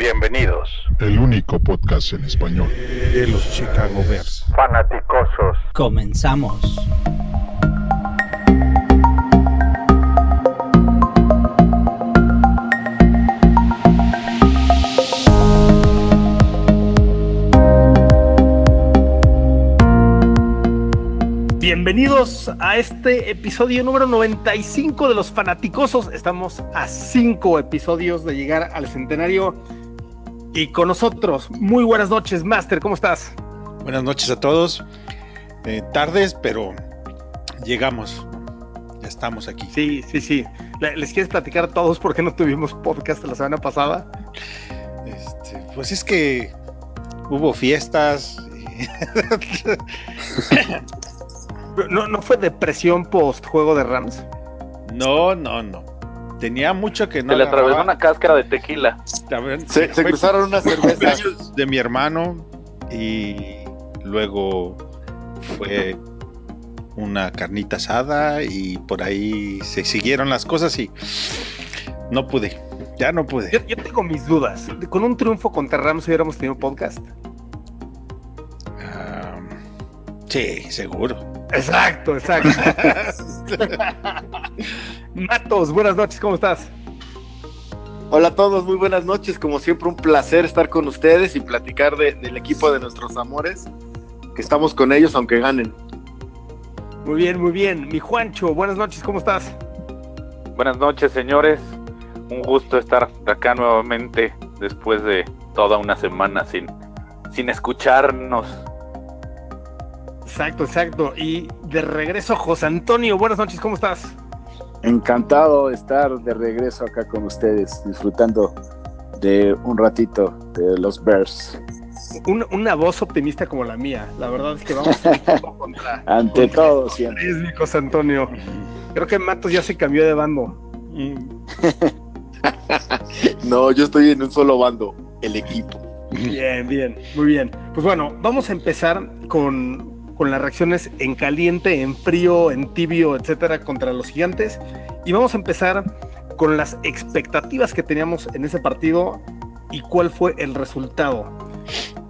Bienvenidos. El único podcast en español de los Chicago Bears. Fanaticosos. Comenzamos. Bienvenidos a este episodio número 95 de los Fanaticosos. Estamos a cinco episodios de llegar al centenario. Y con nosotros, muy buenas noches, Master, ¿cómo estás? Buenas noches a todos. Eh, tardes, pero llegamos. Ya estamos aquí. Sí, sí, sí. ¿Les quieres platicar a todos por qué no tuvimos podcast la semana pasada? Este, pues es que hubo fiestas. ¿No, ¿No fue depresión post juego de Rams? No, no, no. Tenía mucho que no. Se le atravesó una cáscara de tequila. Se, se cruzaron unas cervezas. De mi hermano y luego fue una carnita asada y por ahí se siguieron las cosas y no pude. Ya no pude. Yo, yo tengo mis dudas. ¿Con un triunfo contra Rams hubiéramos tenido podcast? Um, sí, seguro. Exacto, exacto. Matos, buenas noches, ¿cómo estás? Hola a todos, muy buenas noches. Como siempre, un placer estar con ustedes y platicar de, del equipo de nuestros amores, que estamos con ellos aunque ganen. Muy bien, muy bien. Mi Juancho, buenas noches, ¿cómo estás? Buenas noches, señores. Un gusto estar acá nuevamente después de toda una semana sin, sin escucharnos. Exacto, exacto. Y de regreso, José Antonio, buenas noches, ¿cómo estás? Encantado de estar de regreso acá con ustedes, disfrutando de un ratito de los Bears. Una, una voz optimista como la mía, la verdad es que vamos contra. Ante contra todo, siempre. mi José Antonio. Creo que Matos ya se cambió de bando. No, yo estoy en un solo bando, el equipo. Bien, bien, muy bien. Pues bueno, vamos a empezar con, con las reacciones en caliente, en frío, en tibio, etcétera, contra los gigantes. Y vamos a empezar con las expectativas que teníamos en ese partido y cuál fue el resultado.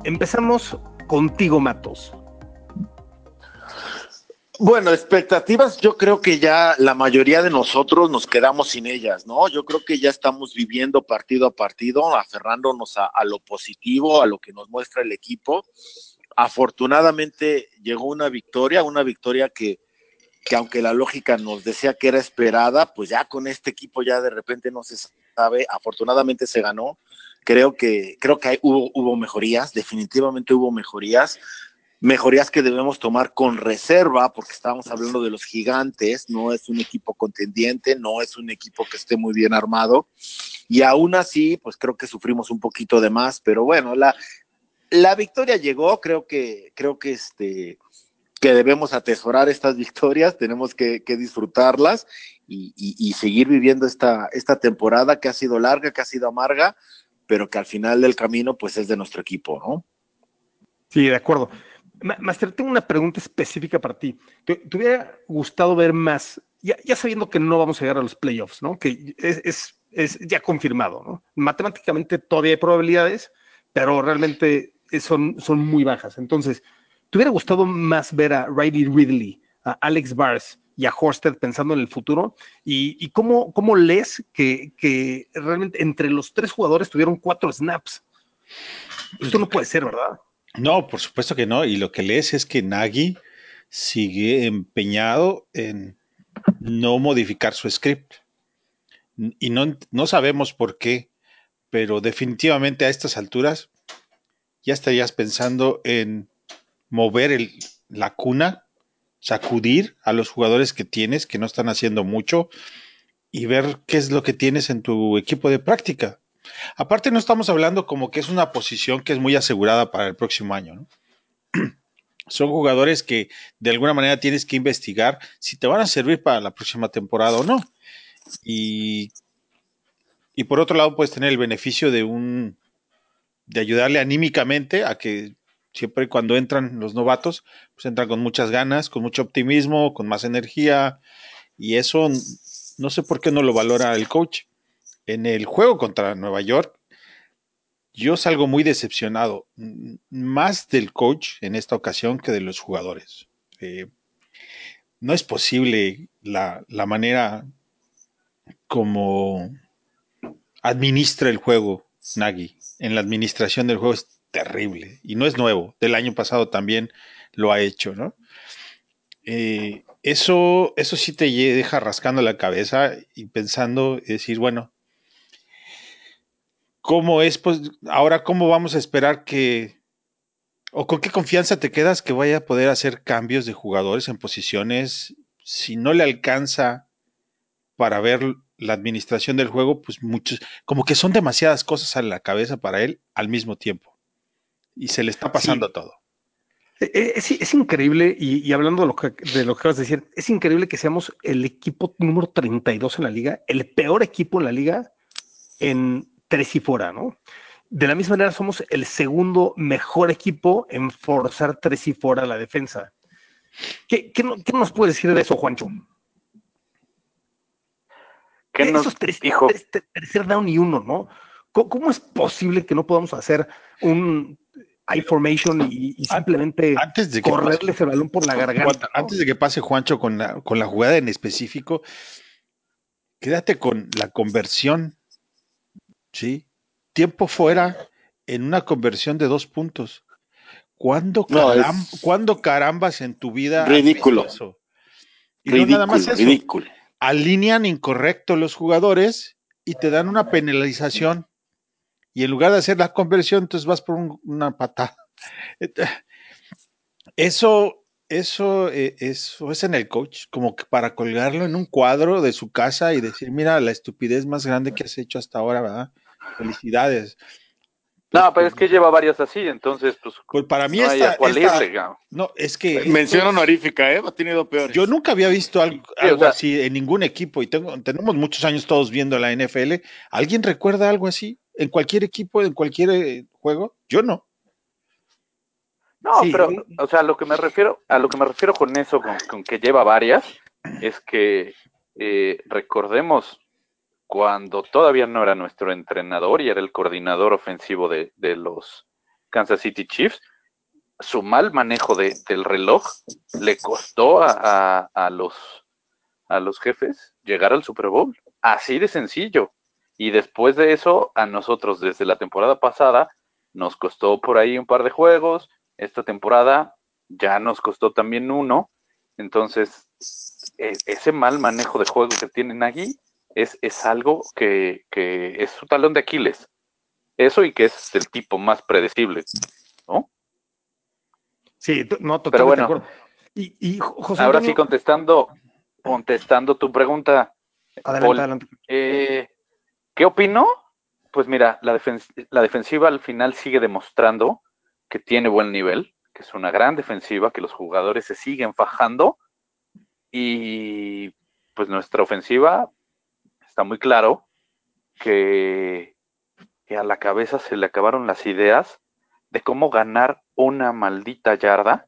Empezamos contigo, Matos. Bueno, expectativas, yo creo que ya la mayoría de nosotros nos quedamos sin ellas, ¿no? Yo creo que ya estamos viviendo partido a partido, aferrándonos a, a lo positivo, a lo que nos muestra el equipo. Afortunadamente llegó una victoria, una victoria que, que aunque la lógica nos decía que era esperada, pues ya con este equipo ya de repente no se sabe, afortunadamente se ganó. Creo que, creo que hay- hubo, hubo mejorías, definitivamente hubo mejorías. Mejorías que debemos tomar con reserva, porque estábamos hablando de los gigantes, no es un equipo contendiente, no es un equipo que esté muy bien armado, y aún así, pues creo que sufrimos un poquito de más, pero bueno, la, la victoria llegó, creo que, creo que este que debemos atesorar estas victorias, tenemos que, disfrutarlas y, seguir viviendo esta, esta temporada que ha sido larga, que ha sido amarga, pero que al final del camino, pues es de nuestro equipo, ¿no? Sí, de acuerdo. Ma- Master, tengo una pregunta específica para ti. ¿Te, te hubiera gustado ver más, ya, ya sabiendo que no vamos a llegar a los playoffs, ¿no? Que es, es, es ya confirmado, ¿no? Matemáticamente todavía hay probabilidades, pero realmente son, son muy bajas. Entonces, ¿te hubiera gustado más ver a Riley Ridley, a Alex Bars y a Horsted pensando en el futuro? ¿Y, y cómo, cómo lees que, que realmente entre los tres jugadores tuvieron cuatro snaps? Esto no puede ser, ¿verdad? No, por supuesto que no. Y lo que lees es que Nagy sigue empeñado en no modificar su script. Y no, no sabemos por qué, pero definitivamente a estas alturas ya estarías pensando en mover el- la cuna, sacudir a los jugadores que tienes, que no están haciendo mucho, y ver qué es lo que tienes en tu equipo de práctica. Aparte, no estamos hablando como que es una posición que es muy asegurada para el próximo año, ¿no? Son jugadores que de alguna manera tienes que investigar si te van a servir para la próxima temporada o no. Y, y por otro lado, puedes tener el beneficio de un de ayudarle anímicamente a que siempre cuando entran los novatos, pues entran con muchas ganas, con mucho optimismo, con más energía, y eso no sé por qué no lo valora el coach. En el juego contra Nueva York, yo salgo muy decepcionado, más del coach en esta ocasión que de los jugadores. Eh, no es posible la, la manera como administra el juego Nagy. En la administración del juego es terrible y no es nuevo. Del año pasado también lo ha hecho, ¿no? Eh, eso, eso sí te deja rascando la cabeza y pensando decir, bueno, ¿cómo es? Pues ahora, ¿cómo vamos a esperar que, o con qué confianza te quedas que vaya a poder hacer cambios de jugadores en posiciones si no le alcanza para ver la administración del juego? Pues muchos, como que son demasiadas cosas a la cabeza para él al mismo tiempo y se le está pasando Sí. todo. Eh, eh, Es, es increíble, y, y hablando de lo, que, de lo que acabas de decir, es increíble que seamos el equipo número 32 en la liga, el peor equipo en la liga en tres y fuera, ¿no? De la misma manera, somos el segundo mejor equipo en forzar tres y fuera la defensa. ¿Qué, qué, qué nos puede decir de eso, Juancho? ¿Qué nos Esos tres, dijo? tres- ter- tercer down y uno, ¿no? ¿Cómo, cómo es posible que no podamos hacer un I formation y, y simplemente Antes de que correrle ese balón por la garganta? Antes de que pase Juancho con la, con la jugada en específico, quédate con la conversión. ¿Sí? Tiempo fuera en una conversión de dos puntos. ¿Cuándo, No, es caram- ¿cuándo carambas en tu vida? ridículo. visto eso? Y no Ridículo, nada más eso. ridículo. Alinean incorrecto los jugadores y te dan una penalización. Y en lugar de hacer la conversión, entonces vas por un- una patada. Eso, eso, eh, eso es en el coach, como que para colgarlo en un cuadro de su casa y decir, mira, la estupidez más grande que has hecho hasta ahora, ¿verdad? Felicidades. No, pero es que lleva varias así, entonces, pues, Pues para mí no esta, irle, no, es que esto Mención honorífica, ¿eh? Ha tenido peores. yo nunca había visto algo, Sí, o algo sea- así en ningún equipo y tengo, tenemos muchos años todos viendo la NFL. ¿Alguien recuerda algo así? ¿En cualquier equipo, en cualquier eh, juego? Yo no. No, Sí, pero, o sea, a lo que me refiero, a lo que me refiero con eso, con, con que lleva varias, es que eh, recordemos cuando todavía no era nuestro entrenador y era el coordinador ofensivo de, los Kansas City Chiefs, su mal manejo de- del reloj le costó a, a- a los, a los jefes llegar al Super Bowl. Así de sencillo. Y después de eso, a nosotros desde la temporada pasada nos costó por ahí un par de juegos. Esta temporada ya nos costó también uno. Entonces, e- ese mal manejo de juego que tienen aquí es, es algo que, que es su talón de Aquiles. Eso y que es el tipo más predecible, ¿no? Sí, no, totalmente Pero bueno. de acuerdo. Y, y Jo- José Ahora Antonio, sí, contestando, contestando tu pregunta, adelante, Paul, adelante. Eh, ¿Qué opino? Pues mira, la, defens- la defensiva al final sigue demostrando que tiene buen nivel, que es una gran defensiva, que los jugadores se siguen fajando y pues nuestra ofensiva está muy claro que, a la cabeza se le acabaron las ideas de cómo ganar una maldita yarda,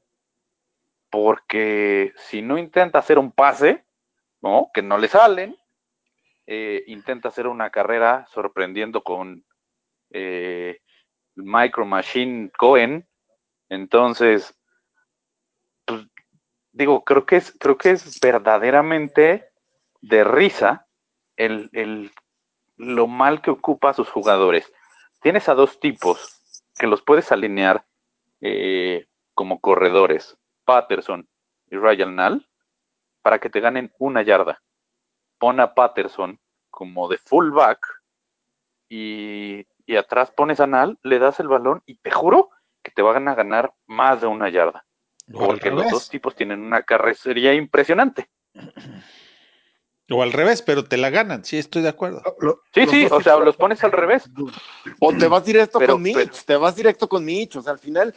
porque si no intenta hacer un pase, ¿no? Que no le salen, eh, intenta hacer una carrera sorprendiendo con eh, Micro Machine Cohen. Entonces, pues, digo, creo que es, creo que es verdaderamente de risa el, el- lo mal que ocupa a sus jugadores. Tienes a dos tipos que los puedes alinear eh, como corredores, Patterson y Ryan Nall, para que te ganen una yarda pon a Patterson como de fullback y, y atrás pones a Nal, le das el balón y te juro que te van a ganar más de una yarda. Porque los dos tipos tienen una carrecería impresionante. O al revés, pero te la ganan, sí, estoy de acuerdo. Lo- Sí, sí, o sea, los pones al revés. O te vas directo Pero- con Mitch, pero- te vas directo con Mitch. O sea, al final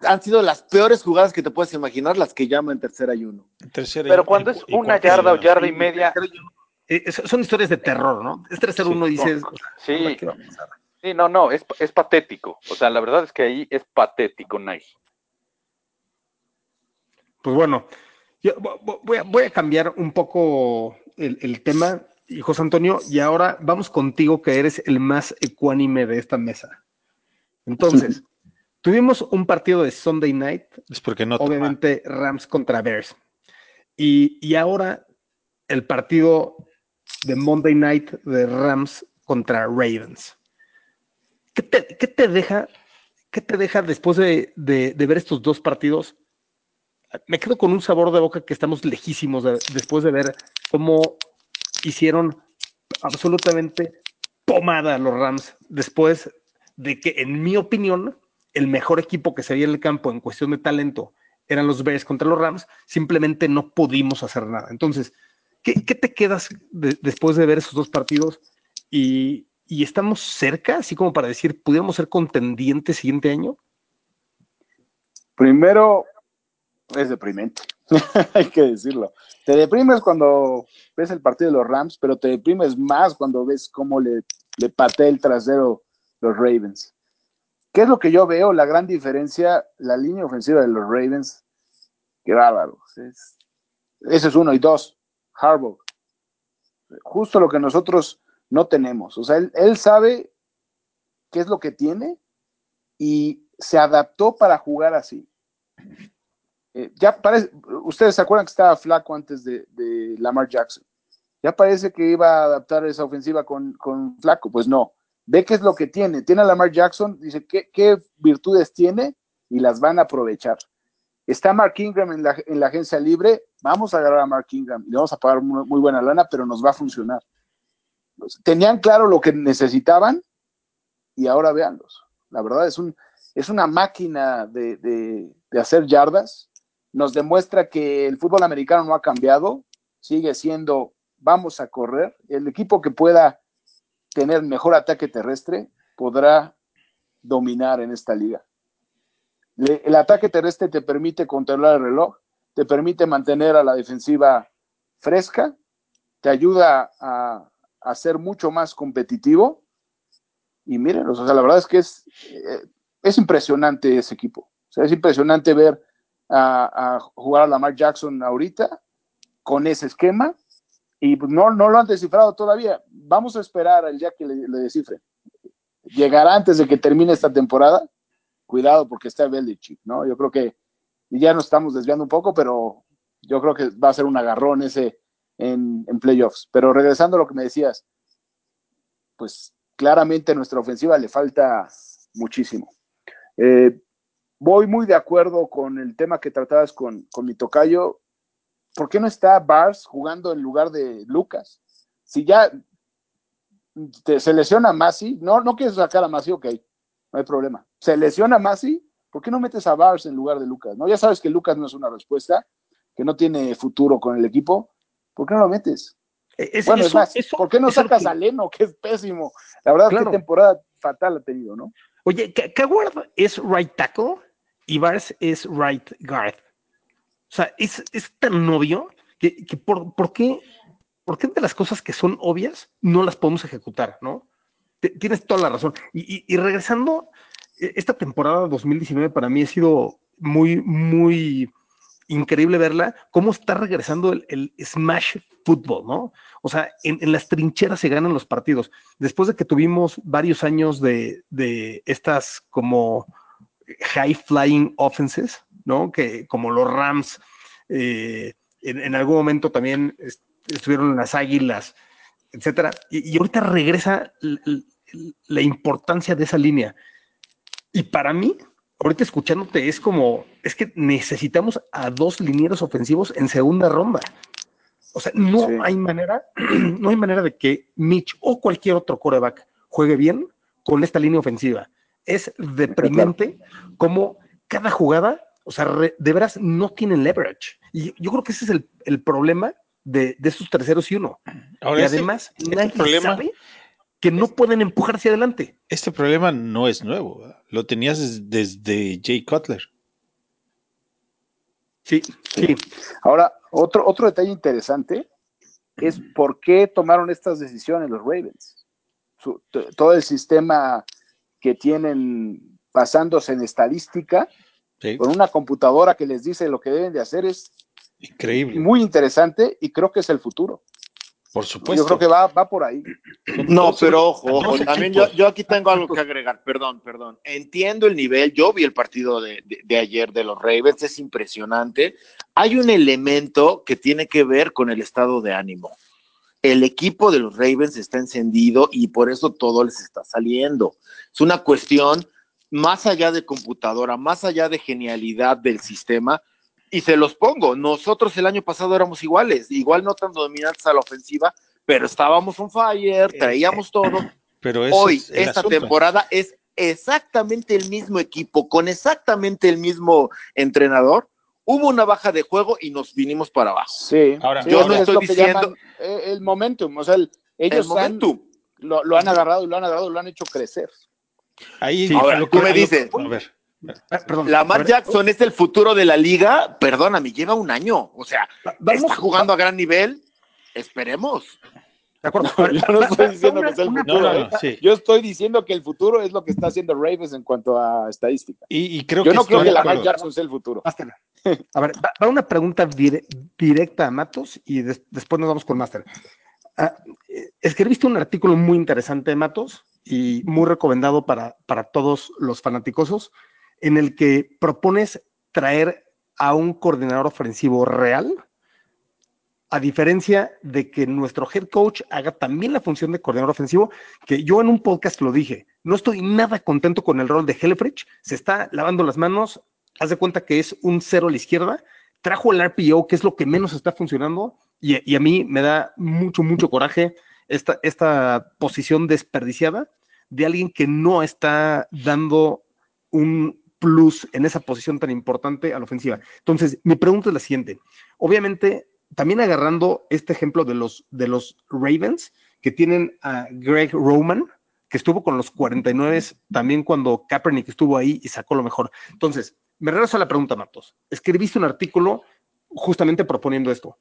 han sido las peores jugadas que te puedes imaginar, las que llaman tercera y uno. Tercera y- Pero cuando y- es y una yarda o y- yarda y media, Eh, son historias de terror, ¿no? Es 3-0 uno Sí. dices, sí, sí, no, no, es, es patético. O sea, la verdad es que ahí es patético, Nagy. Pues bueno, yo vo- vo- voy a, voy a cambiar un poco el, el tema, y José Antonio, y ahora vamos contigo, que eres el más ecuánime de esta mesa. Entonces, tuvimos un partido de Sunday Night, Es porque no. obviamente Rams contra Bears. Y, y ahora el partido de Monday Night de Rams contra Ravens. ¿Qué te, qué te deja, qué te deja después de, de- de ver estos dos partidos? Me quedo con un sabor de boca que estamos lejísimos de- después de ver cómo hicieron absolutamente pomada a los Rams después de que, en mi opinión, el mejor equipo que se veía en el campo en cuestión de talento eran los Bears contra los Rams, simplemente no pudimos hacer nada. Entonces, ¿qué, qué te quedas de- después de ver esos dos partidos? Y, y estamos cerca, así como para decir, ¿pudiéramos ser contendientes siguiente año? Primero, es deprimente, hay que decirlo. Te deprimes cuando ves el partido de los Rams, pero te deprimes más cuando ves cómo le, le patea el trasero los Ravens. ¿Qué es lo que yo veo? La gran diferencia, la línea ofensiva de los Ravens, qué bárbaro. Es- ese es uno. Y dos, Harbaugh. Justo lo que nosotros no tenemos. O sea, él, él sabe qué es lo que tiene y se adaptó para jugar así. Eh, ya parece, ustedes se acuerdan que estaba flaco antes de, Lamar Jackson. Ya parece que iba a adaptar esa ofensiva con, con flaco. Pues no. Ve qué es lo que tiene. Tiene a Lamar Jackson, dice qué, qué virtudes tiene y las van a aprovechar. Está Mark Ingram en la, en la agencia libre. Vamos a agarrar a Mark Ingram. Le vamos a pagar muy, buena lana, pero nos va a funcionar. Tenían claro lo que necesitaban y ahora véanlos. La verdad es, un, es una máquina de, de, de hacer yardas. Nos demuestra que el fútbol americano no ha cambiado. Sigue siendo, vamos a correr. El equipo que pueda tener mejor ataque terrestre podrá dominar en esta liga. El ataque terrestre te permite controlar el reloj, te permite mantener a la defensiva fresca, te ayuda a, a ser mucho más competitivo. Y miren, o sea, la verdad es que es, eh, es impresionante ese equipo. O sea, es impresionante ver a, jugar a Lamar Jackson ahorita con ese esquema y pues, no, no lo han descifrado todavía. Vamos a esperar al día que le, le descifren. Llegará antes de que termine esta temporada. Cuidado porque está Belichick, ¿no? Yo creo que ya nos estamos desviando un poco, pero yo creo que va a ser un agarrón ese en, en playoffs. Pero regresando a lo que me decías, pues claramente a nuestra ofensiva le falta muchísimo. Eh, voy muy de acuerdo con el tema que tratabas con, con mi tocayo. ¿Por qué no está Bars jugando en lugar de Lucas? Si ya te, se lesiona Masi, no, no quieres sacar a Masi, ok, no hay problema. Se lesiona Masi, ¿por qué no metes a Bars en lugar de Lucas? No, ya sabes que Lucas no es una respuesta, que no tiene futuro con el equipo. ¿Por qué no lo metes? Es- bueno, es más, eso- ¿por qué no sacas que- a Leno, que es pésimo? La verdad, Claro. qué temporada fatal ha tenido, ¿no? Oye, Coward es right tackle y Bars es right guard. O sea, es, es tan obvio que, que por, ¿por qué, por qué de las cosas que son obvias no las podemos ejecutar, ¿no? Tienes toda la razón. Y, y- y regresando, eh, esta temporada 2019 para mí ha sido muy, muy increíble verla, cómo está regresando el, el smash football, ¿no? O sea, en, en las trincheras se ganan los partidos. Después de que tuvimos varios años de, de estas como high flying offenses, ¿no? Que como los Rams, eh, en, en algún momento también est- estuvieron en las águilas, etcétera. Y, y ahorita regresa la importancia de esa línea. Y para mí, ahorita escuchándote, es como, es que necesitamos a dos linieros ofensivos en segunda ronda. O sea, no Sí. hay manera, no hay manera de que Mitch o cualquier otro coreback juegue bien con esta línea ofensiva. Es deprimente como cada jugada, o sea, re- de veras no tienen leverage. Y yo creo que ese es el, el problema de, de estos terceros y uno. Ahora, y este- además, este nadie problema- sabe que no pueden empujar hacia adelante. Este problema no es nuevo. ¿verdad? Lo tenías des- desde Jay Cutler. Sí, sí. Ahora, otro, otro detalle interesante es por qué tomaron estas decisiones los Ravens. Su- todo el sistema que tienen basándose en estadística, Sí, con una computadora que les dice lo que deben de hacer, es Increíble. muy interesante y creo que es el futuro. Por supuesto. Yo creo que va, va por ahí. No, pero ojo, ojo, también yo, yo aquí tengo algo que agregar, perdón, perdón. Entiendo el nivel, yo vi el partido de, de- de ayer de los Ravens, es impresionante. Hay un elemento que tiene que ver con el estado de ánimo. El equipo de los Ravens está encendido y por eso todo les está saliendo. Es una cuestión más allá de computadora, más allá de genialidad del sistema. Y se los pongo, nosotros el año pasado éramos iguales, igual no tan dominantes a la ofensiva, pero estábamos on fire, traíamos todo. Pero Hoy, es esta asunto. temporada es exactamente el mismo equipo, con exactamente el mismo entrenador. Hubo una baja de juego y nos vinimos para abajo. Sí. Ahora, Sí, yo no estoy que diciendo- eh, el momentum, o sea, el- ellos El momentum. han- lo, lo han agarrado y lo han agarrado y lo han hecho crecer. Ahí, Sí, ahora, lo tú que- me dices, A ver, Ah, perdón. Lamar A ver, Jackson es el futuro de la liga. Perdóname, lleva un año. O sea, va- vamos- está jugando a gran nivel. Esperemos. De acuerdo. No, yo no estoy diciendo que sea el futuro. No, no, ¿eh? no, sí. Yo estoy diciendo que el futuro es lo que está haciendo Ravens en cuanto a estadística. Y, y creo Yo que no creo que de Lamar acuerdo. Jackson sea el futuro. Master. A ver, va, una pregunta dire- directa a Matos y des- después nos vamos con Master. Ah, eh, escribiste un artículo muy interesante, Matos, y muy recomendado para, para todos los fanaticosos, en el que propones traer a un coordinador ofensivo real, a diferencia de que nuestro head coach haga también la función de coordinador ofensivo, que yo en un podcast lo dije, no estoy nada contento con el rol de Helfrich, se está lavando las manos, haz de cuenta que es un cero a la izquierda, trajo el RPO, que es lo que menos está funcionando, y, a mí me da mucho, mucho coraje esta, esta posición desperdiciada de alguien que no está dando un plus en esa posición tan importante a la ofensiva. Entonces, mi pregunta es la siguiente. Obviamente, también agarrando este ejemplo de los, de los Ravens, que tienen a Greg Roman, que estuvo con los 49 también cuando Kaepernick estuvo ahí y sacó lo mejor. Entonces, me regreso a la pregunta, Matos. Escribiste un artículo justamente proponiendo esto.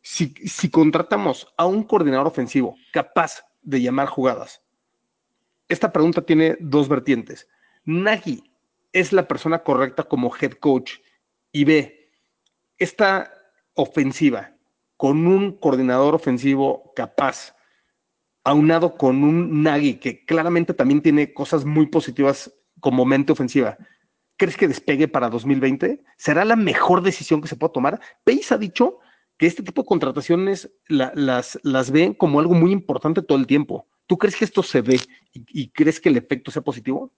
Si, si contratamos a un coordinador ofensivo capaz de llamar jugadas, esta pregunta tiene dos vertientes. Nagy es la persona correcta como head coach y B, esta ofensiva con un coordinador ofensivo capaz, aunado con un Nagy que claramente también tiene cosas muy positivas como mente ofensiva, ¿crees que despegue para 2020? ¿Será la mejor decisión que se pueda tomar? Pace ha dicho que este tipo de contrataciones la- las, las ven como algo muy importante todo el tiempo. ¿Tú crees que esto se ve y crees que el efecto sea positivo?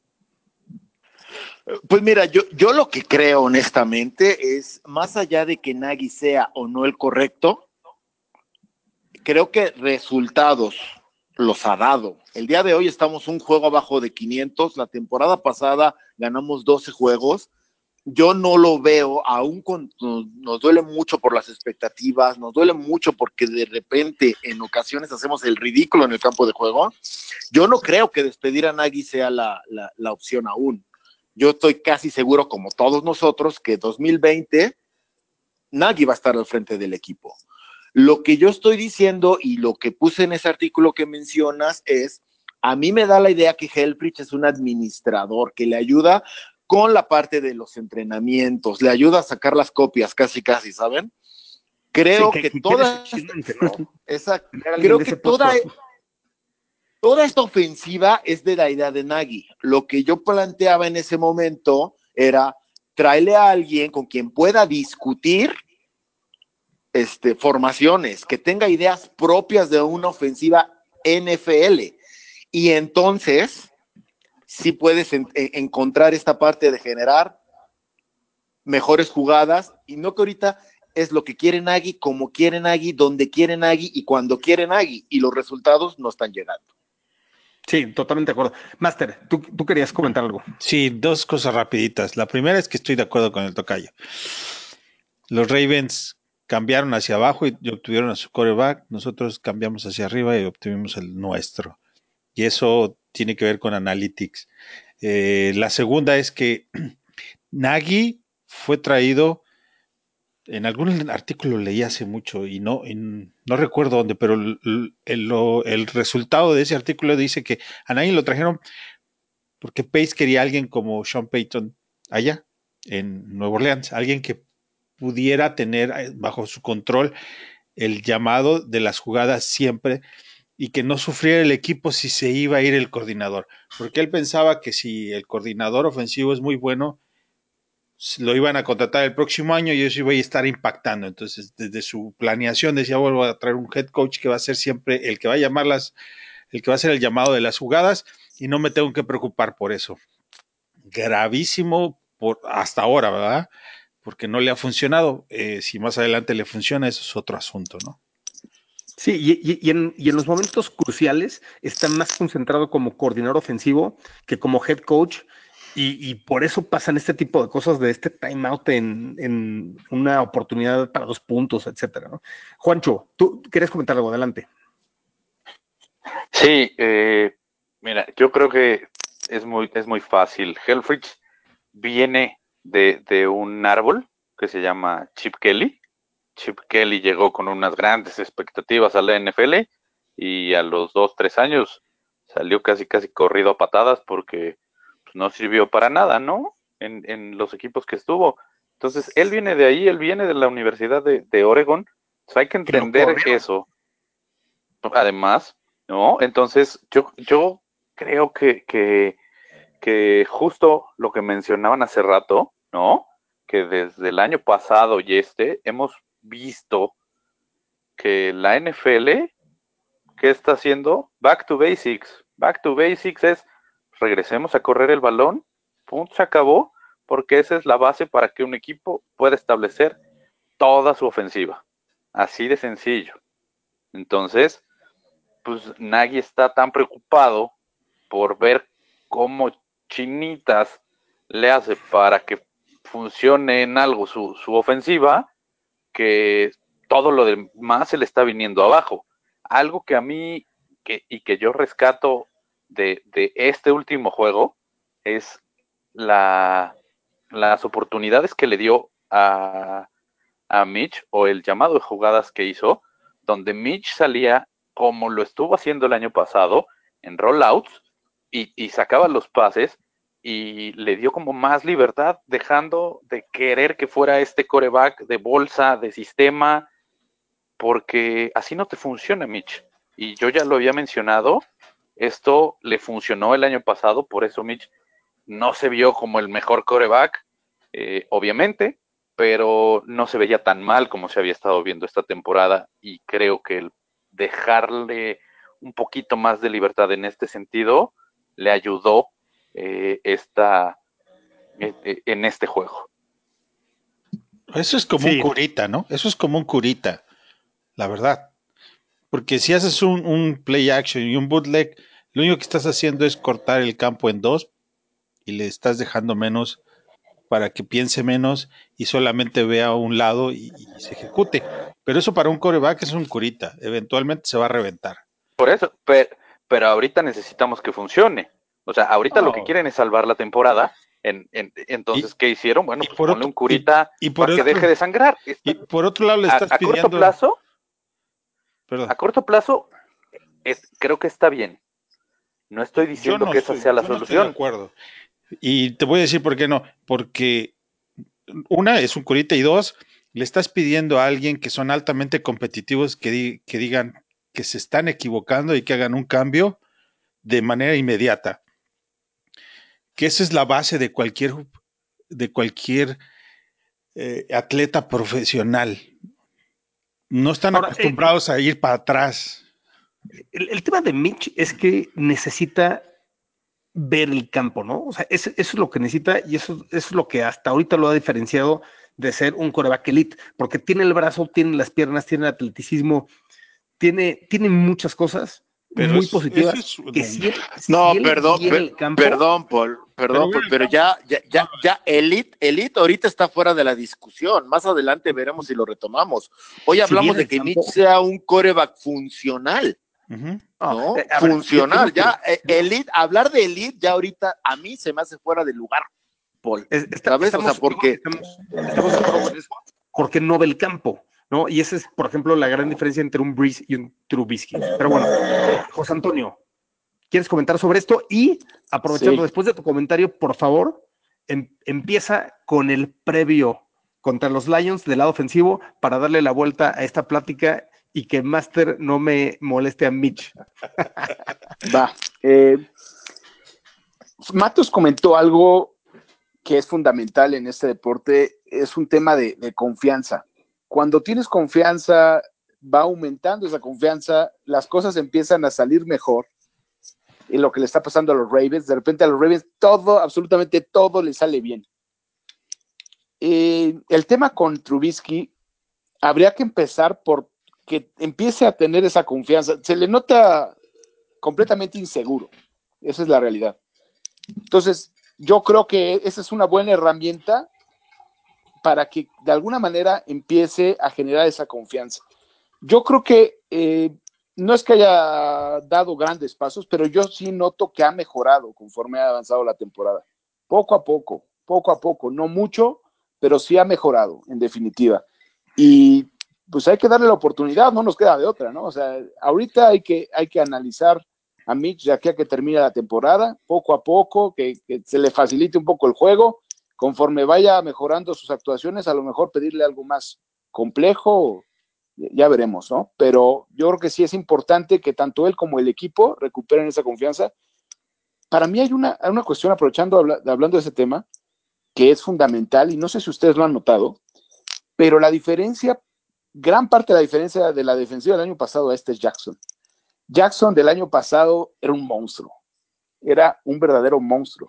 Pues mira, yo, yo lo que creo honestamente es, más allá de que Nagy sea o no el correcto, creo que resultados los ha dado. El día de hoy estamos un juego abajo de 500, la temporada pasada ganamos 12 juegos. Yo no lo veo, aún con, nos, duele mucho por las expectativas, nos duele mucho porque de repente en ocasiones hacemos el ridículo en el campo de juego. Yo no creo que despedir a Nagy sea la, la, la opción aún yo estoy casi seguro, como todos nosotros, que 2020 Nagy va a estar al frente del equipo. Lo que yo estoy diciendo y lo que puse en ese artículo que mencionas es, a mí me da la idea que Helfrich es un administrador que le ayuda con la parte de los entrenamientos, le ayuda a sacar las copias casi, casi, ¿saben? Creo Sí, que, que toda, esa, creo que puesto. Toda, esta ofensiva es de la idea de Nagy. Lo que yo planteaba en ese momento era traerle a alguien con quien pueda discutir este, formaciones, que tenga ideas propias de una ofensiva NFL. Y entonces, sí puedes en- en- encontrar esta parte de generar mejores jugadas y no que ahorita es lo que quiere Nagy, como quiere Nagy, donde quiere Nagy y cuando quiere Nagy y los resultados no están llegando. Sí, totalmente de acuerdo. Master, tú, tú querías comentar algo. Sí, dos cosas rapiditas. La primera es que estoy de acuerdo con el tocayo. Los Ravens cambiaron hacia abajo y obtuvieron a su coreback. Nosotros cambiamos hacia arriba y obtuvimos el nuestro. Y eso tiene que ver con analytics. Eh, la segunda es que Nagy fue traído, en algún artículo leí hace mucho y no, no recuerdo dónde, pero el, el- resultado de ese artículo dice que a Nagy lo trajeron porque Pace quería alguien como Sean Payton allá en Nueva Orleans, alguien que pudiera tener eh, bajo su control el llamado de las jugadas siempre y que no sufriera el equipo si se iba a ir el coordinador, porque él pensaba que si el coordinador ofensivo es muy bueno, lo iban a contratar el próximo año y eso iba a estar impactando. Entonces, desde su planeación decía, vuelvo a traer un head coach que va a ser siempre el que va a llamar las, el que va a ser el llamado de las jugadas y no me tengo que preocupar por eso. Gravísimo por hasta ahora, ¿verdad? Porque no le ha funcionado. Eh, si más adelante le funciona, eso es otro asunto, ¿no? Sí, y, y, en, y, en, los momentos cruciales está más concentrado como coordinador ofensivo que como head coach. Y, por eso pasan este tipo de cosas de este timeout en, una oportunidad para dos puntos, etcétera. ¿no? Juancho, tú quieres comentar algo adelante. Sí, eh, mira, yo creo que es muy, es muy fácil. Helfrich viene de, de un árbol que se llama Chip Kelly Chip Kelly llegó con unas grandes expectativas a la NFL y a los dos, tres años salió casi, casi corrido a patadas porque pues, no sirvió para nada, ¿no? En, en, los equipos que estuvo. Entonces, él viene de ahí, él viene de la Universidad de, de Oregon. Entonces, hay que entender eso. Además, ¿no? Entonces, yo, yo creo que, que, que justo lo que mencionaban hace rato, ¿no? Que desde el año pasado y este hemos visto que la NFL, ¿qué está haciendo? Back to basics. Back to basics es regresemos a correr el balón, punto, se acabó, porque esa es la base para que un equipo pueda establecer toda su ofensiva. Así de sencillo. Entonces, pues Nagy está tan preocupado por ver cómo chinitas le hace para que funcione en algo su, su ofensiva, que todo lo demás se le está viniendo abajo. Algo que a mí que, y que yo rescato de, de este último juego es la, las oportunidades que le dio a, a Mitch o el llamado de jugadas que hizo, donde Mitch salía como lo estuvo haciendo el año pasado en rollouts y, y sacaba los pases y le dio como más libertad, dejando de querer que fuera este coreback de bolsa, de sistema, porque así no te funciona, Mitch. Y yo ya lo había mencionado, esto le funcionó el año pasado, por eso Mitch no se vio como el mejor coreback, eh, obviamente, pero no se veía tan mal como se había estado viendo esta temporada y creo que el dejarle un poquito más de libertad en este sentido le ayudó eh, esta, eh, en este juego. Eso es como sí. un curita, ¿no? Eso es como un curita, la verdad. Porque si haces un, un, play action y un bootleg, lo único que estás haciendo es cortar el campo en dos y le estás dejando menos para que piense menos y solamente vea a un lado y, y se ejecute. Pero eso para un coreback es un curita, eventualmente se va a reventar. Por eso, pero, pero ahorita necesitamos que funcione. O sea, ahorita oh. lo que quieren es salvar la temporada. En, en, entonces, y, ¿qué hicieron? Bueno, pues ponle otro, un curita y, y por para otro, que deje de sangrar. Y por otro lado le estás a, a pidiendo... corto plazo, Perdón. a corto plazo, es, creo que está bien. No estoy diciendo no que esa sea la yo no solución. estoy de acuerdo. Y te voy a decir por qué no. Porque una es un curita y dos, le estás pidiendo a alguien que son altamente competitivos que, di que digan que se están equivocando y que hagan un cambio de manera inmediata que esa es la base de cualquier, de cualquier eh, atleta profesional. No están Ahora, acostumbrados eh, a ir para atrás. El, el, tema de Mitch es que necesita ver el campo, ¿no? O sea, eso, eso es lo que necesita y eso, eso, es lo que hasta ahorita lo ha diferenciado de ser un coreback elite, porque tiene el brazo, tiene las piernas, tiene el atleticismo, tiene, tiene muchas cosas, pero muy es, positivas. Es, que si él, no, si perdón, per, campo, perdón, Paul, perdón, pero, pero ya, ya, ya, ya, Elite, Elite ahorita está fuera de la discusión. Más adelante veremos si lo retomamos. Hoy hablamos si de que campo, Mitch sea un coreback funcional. Uh -huh. ¿no? Eh, funcional, ya, eh, Elite, hablar de Elite ya ahorita a mí se me hace fuera de lugar, Paul. Está, ¿Sabes? Estamos, o sea, porque. Estamos, estamos de acuerdo con eso. Porque no ve el campo. ¿no? Y esa es, por ejemplo, la gran diferencia entre un Breeze y un Trubisky. Pero bueno, José Antonio, ¿quieres comentar sobre esto? Y aprovechando sí. después de tu comentario, por favor, em, empieza con el previo contra los Lions del lado ofensivo para darle la vuelta a esta plática y que Master no me moleste a Mitch. Va. Eh, Matos comentó algo que es fundamental en este deporte, es un tema de, confianza. Cuando tienes confianza, va aumentando esa confianza, las cosas empiezan a salir mejor. Y lo que le está pasando a los Ravens, de repente a los Ravens todo, absolutamente todo le sale bien. Eh, el tema con Trubisky, habría que empezar por que empiece a tener esa confianza. Se le nota completamente inseguro. Esa es la realidad. Entonces, yo creo que esa es una buena herramienta para que de alguna manera empiece a generar esa confianza. Yo creo que eh, no es que haya dado grandes pasos, pero yo sí noto que ha mejorado conforme ha avanzado la temporada. Poco a poco, poco a poco, no mucho, pero sí ha mejorado, en definitiva. Y pues hay que darle la oportunidad, no nos queda de otra, ¿no? O sea, ahorita hay que, hay que analizar a Mitch ya que, que termina la temporada, poco a poco, que, se le facilite un poco el juego, conforme vaya mejorando sus actuaciones, a lo mejor pedirle algo más complejo, ya veremos, ¿no? Pero yo creo que sí es importante que tanto él como el equipo recuperen esa confianza. Para mí hay una, una cuestión, aprovechando, habla, hablando de ese tema, que es fundamental, y no sé si ustedes lo han notado, pero la diferencia, gran parte de la diferencia de la defensiva del año pasado a este es Jackson. Jackson del año pasado era un monstruo, era un verdadero monstruo.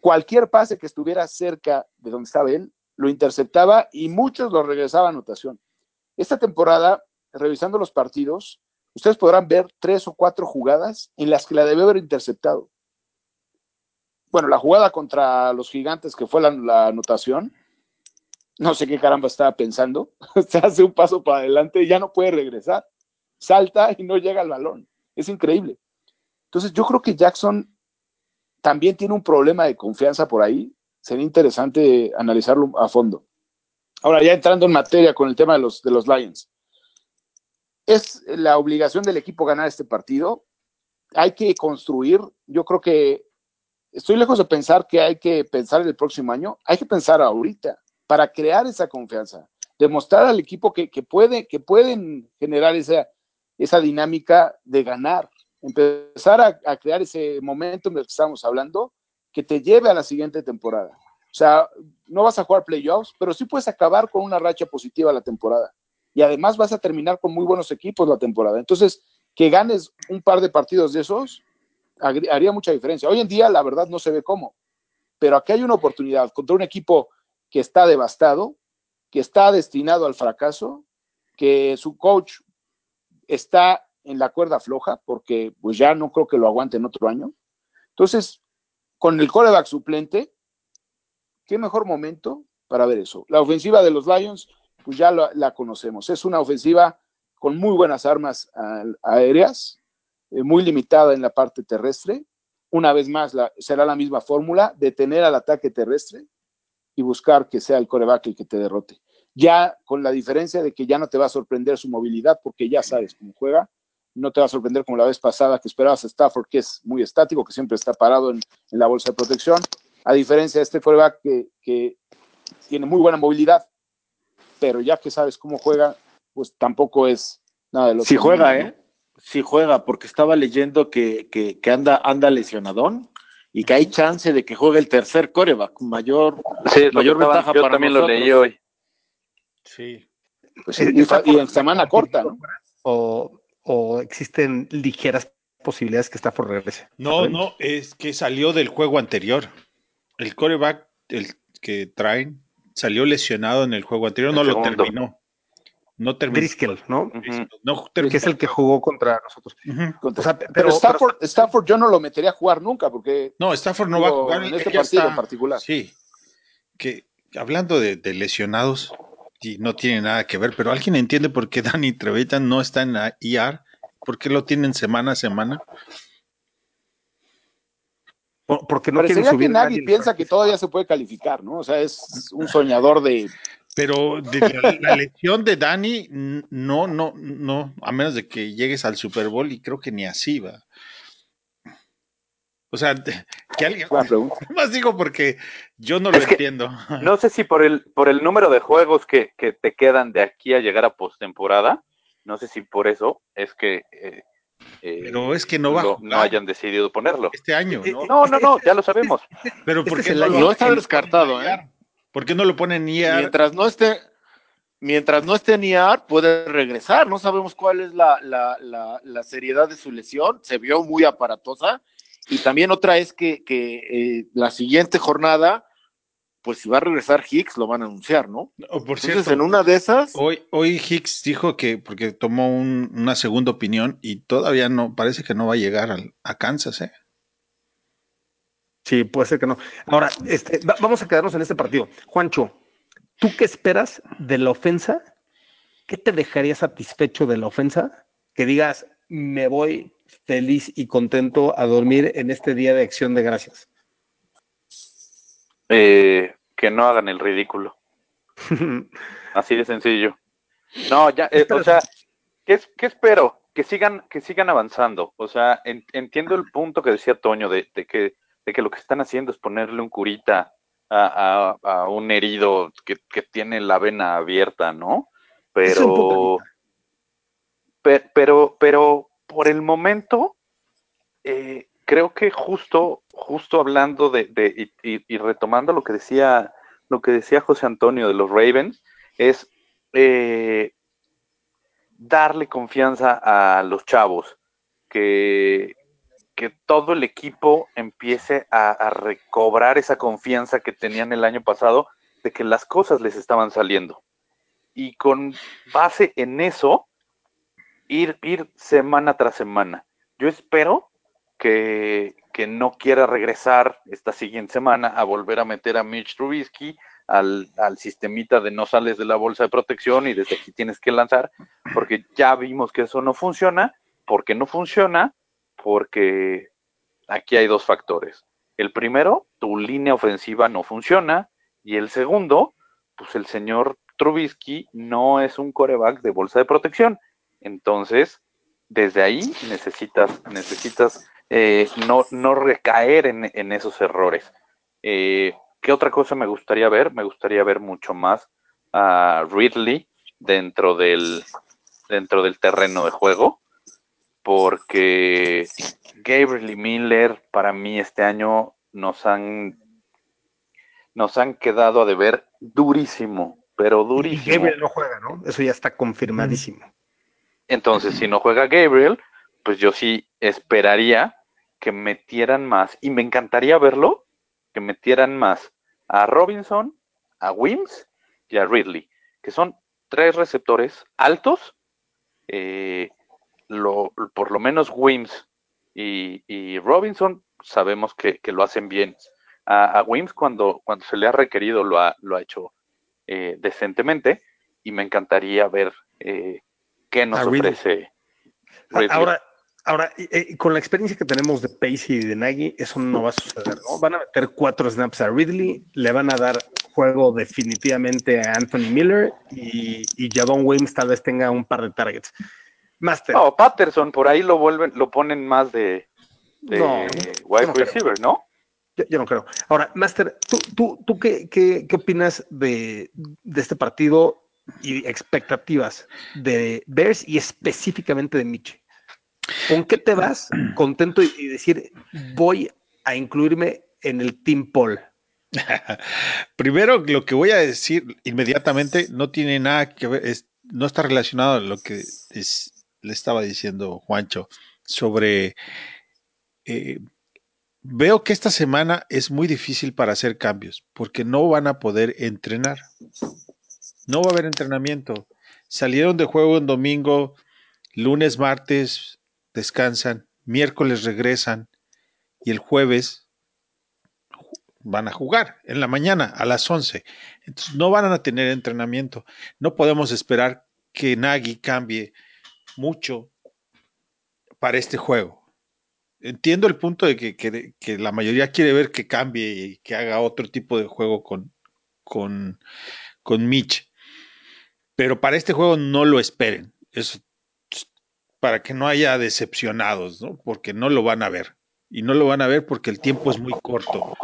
Cualquier pase que estuviera cerca de donde estaba él, lo interceptaba y muchos lo regresaban a anotación. Esta temporada, revisando los partidos, ustedes podrán ver tres o cuatro jugadas en las que la debe haber interceptado. Bueno, la jugada contra los gigantes, que fue la, la anotación, no sé qué caramba estaba pensando, se hace un paso para adelante y ya no puede regresar, salta y no llega al balón, es increíble. Entonces yo creo que Jackson también tiene un problema de confianza por ahí, sería interesante analizarlo a fondo. Ahora, ya entrando en materia con el tema de los, de los Lions, es la obligación del equipo ganar este partido. Hay que construir, yo creo que estoy lejos de pensar que hay que pensar en el próximo año, hay que pensar ahorita para crear esa confianza, demostrar al equipo que, que puede, que pueden generar esa, esa dinámica de ganar, empezar a, a crear ese momento del que estamos hablando que te lleve a la siguiente temporada. O sea, no vas a jugar playoffs, pero sí puedes acabar con una racha positiva la temporada. Y además vas a terminar con muy buenos equipos la temporada. Entonces, que ganes un par de partidos de esos haría mucha diferencia. Hoy en día, la verdad, no se ve cómo. Pero aquí hay una oportunidad contra un equipo que está devastado, que está destinado al fracaso, que su coach está en la cuerda floja, porque pues ya no creo que lo aguante en otro año. Entonces, con el coreback suplente, qué mejor momento para ver eso. La ofensiva de los Lions, pues ya la, conocemos. Es una ofensiva con muy buenas armas aéreas, eh, muy limitada en la parte terrestre. Una vez más, será la misma fórmula, detener al ataque terrestre y buscar que sea el coreback el que te derrote. Ya con la diferencia de que ya no te va a sorprender su movilidad porque ya sabes cómo juega, no te va a sorprender como la vez pasada que esperabas a Stafford, que es muy estático, que siempre está parado en, en la bolsa de protección, a diferencia de este quarterback que, que, tiene muy buena movilidad, pero ya que sabes cómo juega, pues tampoco es nada de lo Si sí juega. ¿eh? Sí juega, porque estaba leyendo que, que, que, anda, anda lesionadón y que hay chance de que juegue el tercer coreback, mayor, sí, mayor estaba, ventaja yo para también nosotros. lo leí hoy. Sí. Pues sí, y, y, en semana corta, ¿no? O, o existen ligeras posibilidades que está por regrese. No, no, es que salió del juego anterior. El coreback, el que traen, salió lesionado en el juego anterior, no lo terminó. No terminó. Driscoll, ¿no? No Que es el que jugó contra nosotros. Ujú. O sea, pero, pero, Stafford, Stafford yo no lo metería a jugar nunca, porque No, Stafford no va a jugar. en este partido está- en particular. Sí. Que hablando de, de lesionados, y no tiene nada que ver, pero ¿alguien entiende por qué Danny Trevitan no está en la IR? ¿Por qué lo tienen semana a semana? por- porque no parecería subir que nadie en piensa que todavía se puede calificar, ¿no? O sea, es un soñador de... Pero de la, la lesión de Danny, n- no, no, no, a menos de que llegues al Super Bowl y creo que ni así va. O sea, que alguien, más digo porque yo no lo Es entiendo. No sé si por el, por el número de juegos que, que te quedan de aquí a llegar a postemporada, No sé si por eso es que eh, eh, Pero es que no va no hayan decidido ponerlo. este año, ¿no? No, no, no, ya lo sabemos. Pero este ¿por es qué el no, año. No está descartado, ¿eh? ¿Por qué no lo ponen ni a Mientras no esté, mientras no esté Niar, puede regresar. No sabemos cuál es la, la, la, la seriedad de su lesión. Se vio muy aparatosa. Y también otra es que, que eh, la siguiente jornada, pues si va a regresar Hicks, lo van a anunciar, ¿no? Oh, por Entonces, cierto, en una de esas, hoy, hoy Hicks dijo que, porque tomó un- una segunda opinión y todavía no, parece que no va a llegar al- a Kansas, ¿eh? Sí, puede ser que no. Ahora, este, va- vamos a quedarnos en este partido. Juancho, ¿tú qué esperas de la ofensa? ¿Qué te dejaría satisfecho de la ofensa? Que digas, me voy feliz y contento a dormir en este día de acción de gracias. Eh, que no hagan el ridículo. Así de sencillo. No, ya, eh, o sea, ¿qué, qué espero? Que sigan, que sigan avanzando. O sea, en- entiendo el punto que decía Toño de, de que, de que lo que están haciendo es ponerle un curita a, a- a un herido que, que tiene la vena abierta, ¿no? Pero, pe- pero, pero por el momento, eh, creo que justo, justo hablando de, de- y, y- y retomando lo que decía, lo que decía José Antonio de los Ravens, es eh, darle confianza a los chavos, que, que todo el equipo empiece a, recobrar esa confianza que tenían el año pasado de que las cosas les estaban saliendo. Y con base en eso, ir, ir semana tras semana. Yo espero que, que no quiera regresar esta siguiente semana a volver a meter a Mitch Trubisky al, al sistemita de no sales de la bolsa de protección y desde aquí tienes que lanzar, porque ya vimos que eso no funciona, porque no funciona, porque aquí hay dos factores. El primero, tu línea ofensiva no funciona, y el segundo, pues el señor Trubisky no es un coreback de bolsa de protección. Entonces, desde ahí necesitas, necesitas eh, no, no recaer en, en esos errores. Eh, ¿Qué otra cosa me gustaría ver? Me gustaría ver mucho más a Ridley dentro del, dentro del terreno de juego, porque Gabriel y Miller para mí este año nos han nos han quedado a deber durísimo, pero Y durísimo. Gabriel no juega, ¿no? Eso ya está confirmadísimo. Entonces, si no juega Gabriel, pues yo sí esperaría que metieran más, y me encantaría verlo, que metieran más a Robinson, a Wims y a Ridley, que son tres receptores altos, eh, lo- por lo menos Wims y, y Robinson sabemos que, que lo hacen bien. A, a Wims cuando, cuando se le ha requerido lo ha, lo ha hecho eh, decentemente, y me encantaría ver eh, qué nos A ofrece Ridley. Ahora, ahora eh, con la experiencia que tenemos de Pace y de Nagy, eso no va a suceder, ¿no? Van a meter cuatro snaps a Ridley, le van a dar juego definitivamente a Anthony Miller y, y Jadon Williams tal vez tenga un par de targets. Master, No, Patterson por ahí lo vuelven, lo ponen más de, de No, wide no creo. receiver, ¿no? yo, yo no creo. Ahora, Master, ¿tú, tú, tú qué, qué, qué opinas de, de este partido y expectativas de Bears y específicamente de Mitch? ¿Con qué te vas contento y, y decir, voy a incluirme en el Team Paul? Primero, lo que voy a decir inmediatamente no tiene nada que ver, es- no está relacionado a lo que es- le estaba diciendo Juancho sobre... eh, veo que esta semana es muy difícil para hacer cambios porque no van a poder entrenar. No va a haber entrenamiento. Salieron de juego en domingo, lunes, martes descansan, miércoles regresan y el jueves van a jugar en la mañana a las 11. Entonces no van a tener entrenamiento. No podemos esperar que Nagy cambie mucho para este juego. Entiendo el punto de que, que- la mayoría quiere ver que cambie y que haga otro tipo de juego con, con, con Mitch. Pero para este juego no lo esperen. Eso para que no haya decepcionados, ¿no? Porque no lo van a ver. Y no lo van a ver porque el tiempo es muy corto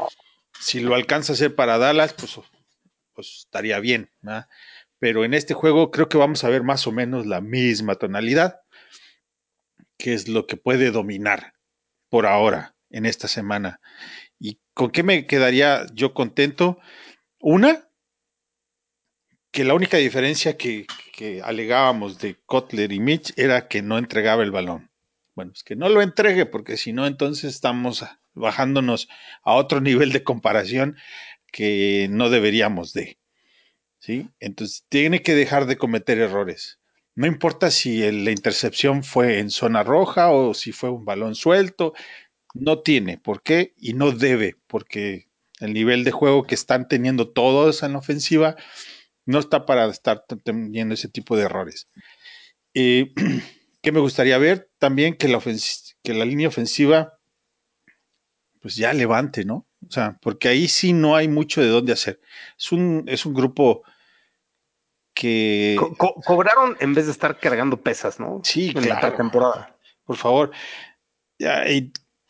si lo alcanza a hacer para Dallas, pues, pues estaría bien. Pero en este juego creo que vamos a ver más o menos la misma tonalidad, que es lo que puede dominar por ahora en esta semana. ¿Y con qué me quedaría yo contento? Una, que la única diferencia que, alegábamos de Kotler y Mitch era que no entregaba el balón. Bueno, es que no lo entregue, porque si no, entonces estamos bajándonos a otro nivel de comparación que no deberíamos de. ¿Sí? Entonces tiene que dejar de cometer errores. No importa si la intercepción fue en zona roja o si fue un balón suelto, no tiene por qué y no debe, porque el nivel de juego que están teniendo todos en la ofensiva no está para estar teniendo ese tipo de errores. Eh, ¿Qué me gustaría ver? También que la, que la línea ofensiva pues ya levante, ¿no? O sea, porque ahí sí no hay mucho de dónde hacer. Es un, es un grupo que... Co- co- cobraron en vez de estar cargando pesas, ¿no? Sí, en la temporada. por favor.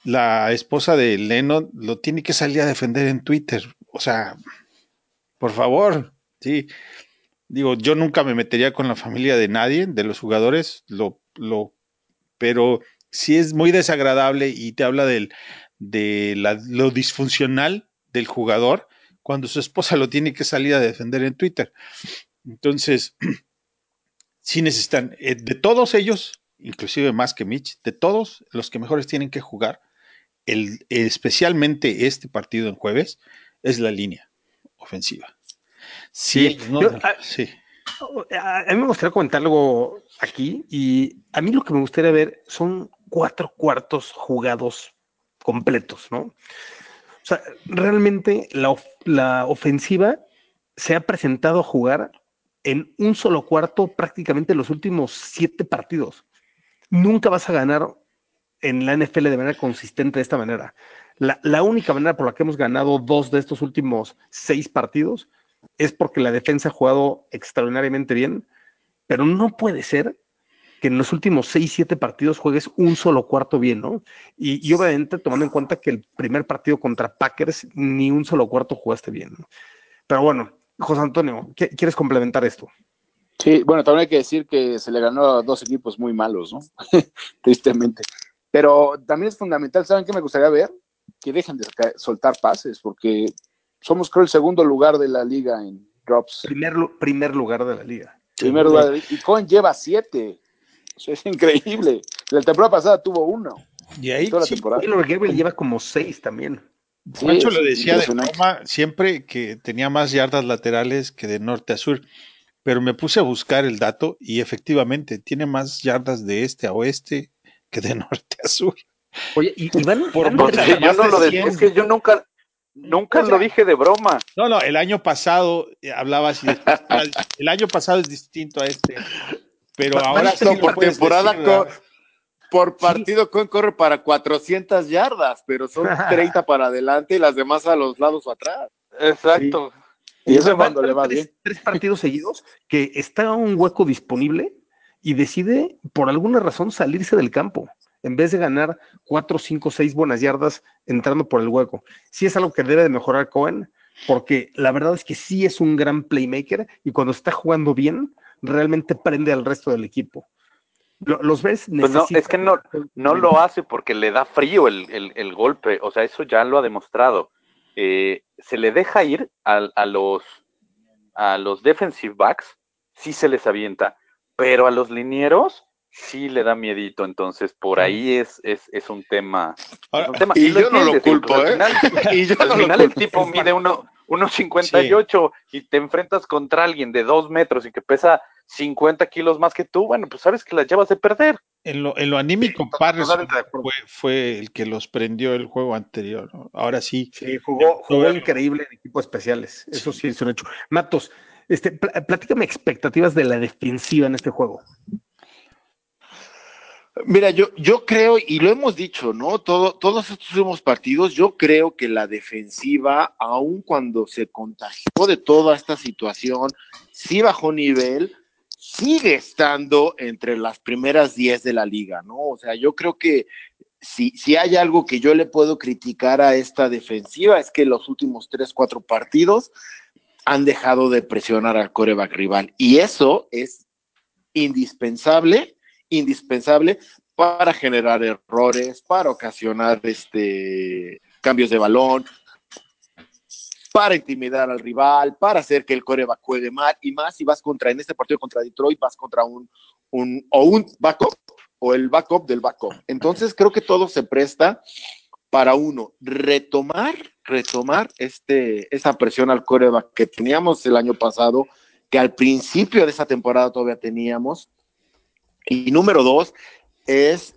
La esposa de Lennon lo tiene que salir a defender en Twitter. O sea, por favor, sí. Digo, yo nunca me metería con la familia de nadie, de los jugadores, lo, lo, pero sí es muy desagradable y te habla del, de la- lo disfuncional del jugador cuando su esposa lo tiene que salir a defender en Twitter. Entonces, sí necesitan, eh, de todos ellos, inclusive más que Mitch, de todos los que mejores tienen que jugar, el, especialmente este partido en jueves, es la línea ofensiva. Sí, Sí, no- yo- ah, sí. A, a mí me gustaría comentar algo aquí y a mí lo que me gustaría ver son cuatro cuartos jugados completos, ¿no? O sea, realmente la, of- la ofensiva se ha presentado a jugar en un solo cuarto prácticamente los últimos siete partidos. Nunca vas a ganar en la NFL de manera consistente de esta manera. La, única manera por la que hemos ganado dos de estos últimos seis partidos es porque la defensa ha jugado extraordinariamente bien, pero no puede ser que en los últimos seis, siete partidos juegues un solo cuarto bien, ¿no? Y, y obviamente tomando en cuenta que el primer partido contra Packers ni un solo cuarto jugaste bien. ¿no? Pero bueno, José Antonio, ¿qué- ¿quieres complementar esto? Sí, bueno, también hay que decir que se le ganó a dos equipos muy malos, ¿no? Tristemente. Pero también es fundamental, ¿saben qué me gustaría ver? Que dejen de soltar pases, porque somos, creo, el segundo lugar de la liga en drops. Primer, lu- primer lugar de la liga. Primer lugar de- y Cohen lleva siete. O sea, es increíble. La temporada pasada tuvo uno. Y ahí Toda la sí, temporada. Taylor Gabriel lleva como seis también. Sí, Pancho lo decía de broma siempre que tenía más yardas laterales que de norte a sur, pero me puse a buscar el dato y efectivamente tiene más yardas de este a oeste que de norte a sur. Oye, y, y van, Por- van por- yo no lo de decía, 100. es que yo nunca, nunca O sea- lo dije de broma. No, no, el año pasado eh, hablaba así. de- el año pasado es distinto a este, pero Va- ahora sí por temporada, decir, ¿verdad? co- por partido, Cohen corre para 400 yardas, pero son 30 para adelante y las demás a los lados o atrás. Exacto. Y eso Van- cuando le va tres, bien. tres partidos seguidos que está un hueco disponible y decide por alguna razón salirse del campo en vez de ganar cuatro, cinco, seis buenas yardas entrando por el hueco. Sí es algo que debe de mejorar Cohen, porque la verdad es que sí es un gran playmaker y cuando está jugando bien, realmente prende al resto del equipo. Lo- los ves Pues no, es que no, no lo hace porque le da frío el, el- el golpe, o sea, eso ya lo ha demostrado. Eh, se le deja ir a, a los a los defensive backs, sí se les avienta, pero a los linieros sí le da miedito, entonces por ahí es, es, es un tema. es Ahora, un tema. y yo no lo culpo, al ¿eh? final- Y yo al no lo final el tipo mide uno, 1.58 y te enfrentas contra alguien de dos metros y que pesa 50 kilos más que tú, bueno, pues sabes que las llevas de perder. en lo, en lo anímico, fue, fue el que los prendió el juego anterior. ¿no? Ahora sí, Sí, jugó, jugó increíble en equipos especiales. Eso sí es un hecho. Matos, este, pl- platícame expectativas de la defensiva en este juego. Mira, yo, yo creo, y lo hemos dicho, ¿no? Todo, todos estos últimos partidos, yo creo que la defensiva, aun cuando se contagió de toda esta situación, sí bajó nivel, sigue estando entre las primeras 10 de la liga, ¿no? O sea, yo creo que si, si hay algo que yo le puedo criticar a esta defensiva es que los últimos 3, 4 partidos han dejado de presionar al coreback rival. Y eso es indispensable, indispensable para generar errores, para ocasionar este, cambios de balón, para intimidar al rival, para hacer que el coreback juegue mal y más si vas contra, en este partido contra Detroit, vas contra un, un o un backup o el backup del backup. Entonces creo que todo se presta para uno retomar, retomar este, esa presión al coreback que teníamos el año pasado, que al principio de esa temporada todavía teníamos. Y número dos es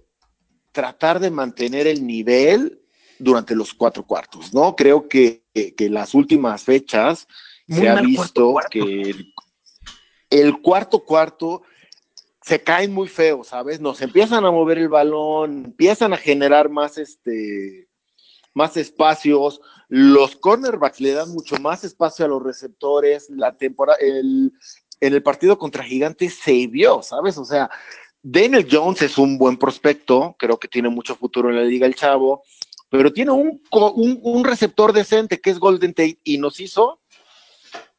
tratar de mantener el nivel durante los cuatro cuartos, ¿no? Creo que, que, las últimas fechas se ha visto que el, cuarto cuarto se caen muy feo, ¿sabes? Nos empiezan a mover el balón, empiezan a generar más este más espacios, los cornerbacks le dan mucho más espacio a los receptores, la temporada, el, en el partido contra Gigantes se vio, ¿sabes? O sea, Daniel Jones es un buen prospecto, creo que tiene mucho futuro en la liga el chavo, pero tiene un, un, receptor decente que es Golden Tate y nos hizo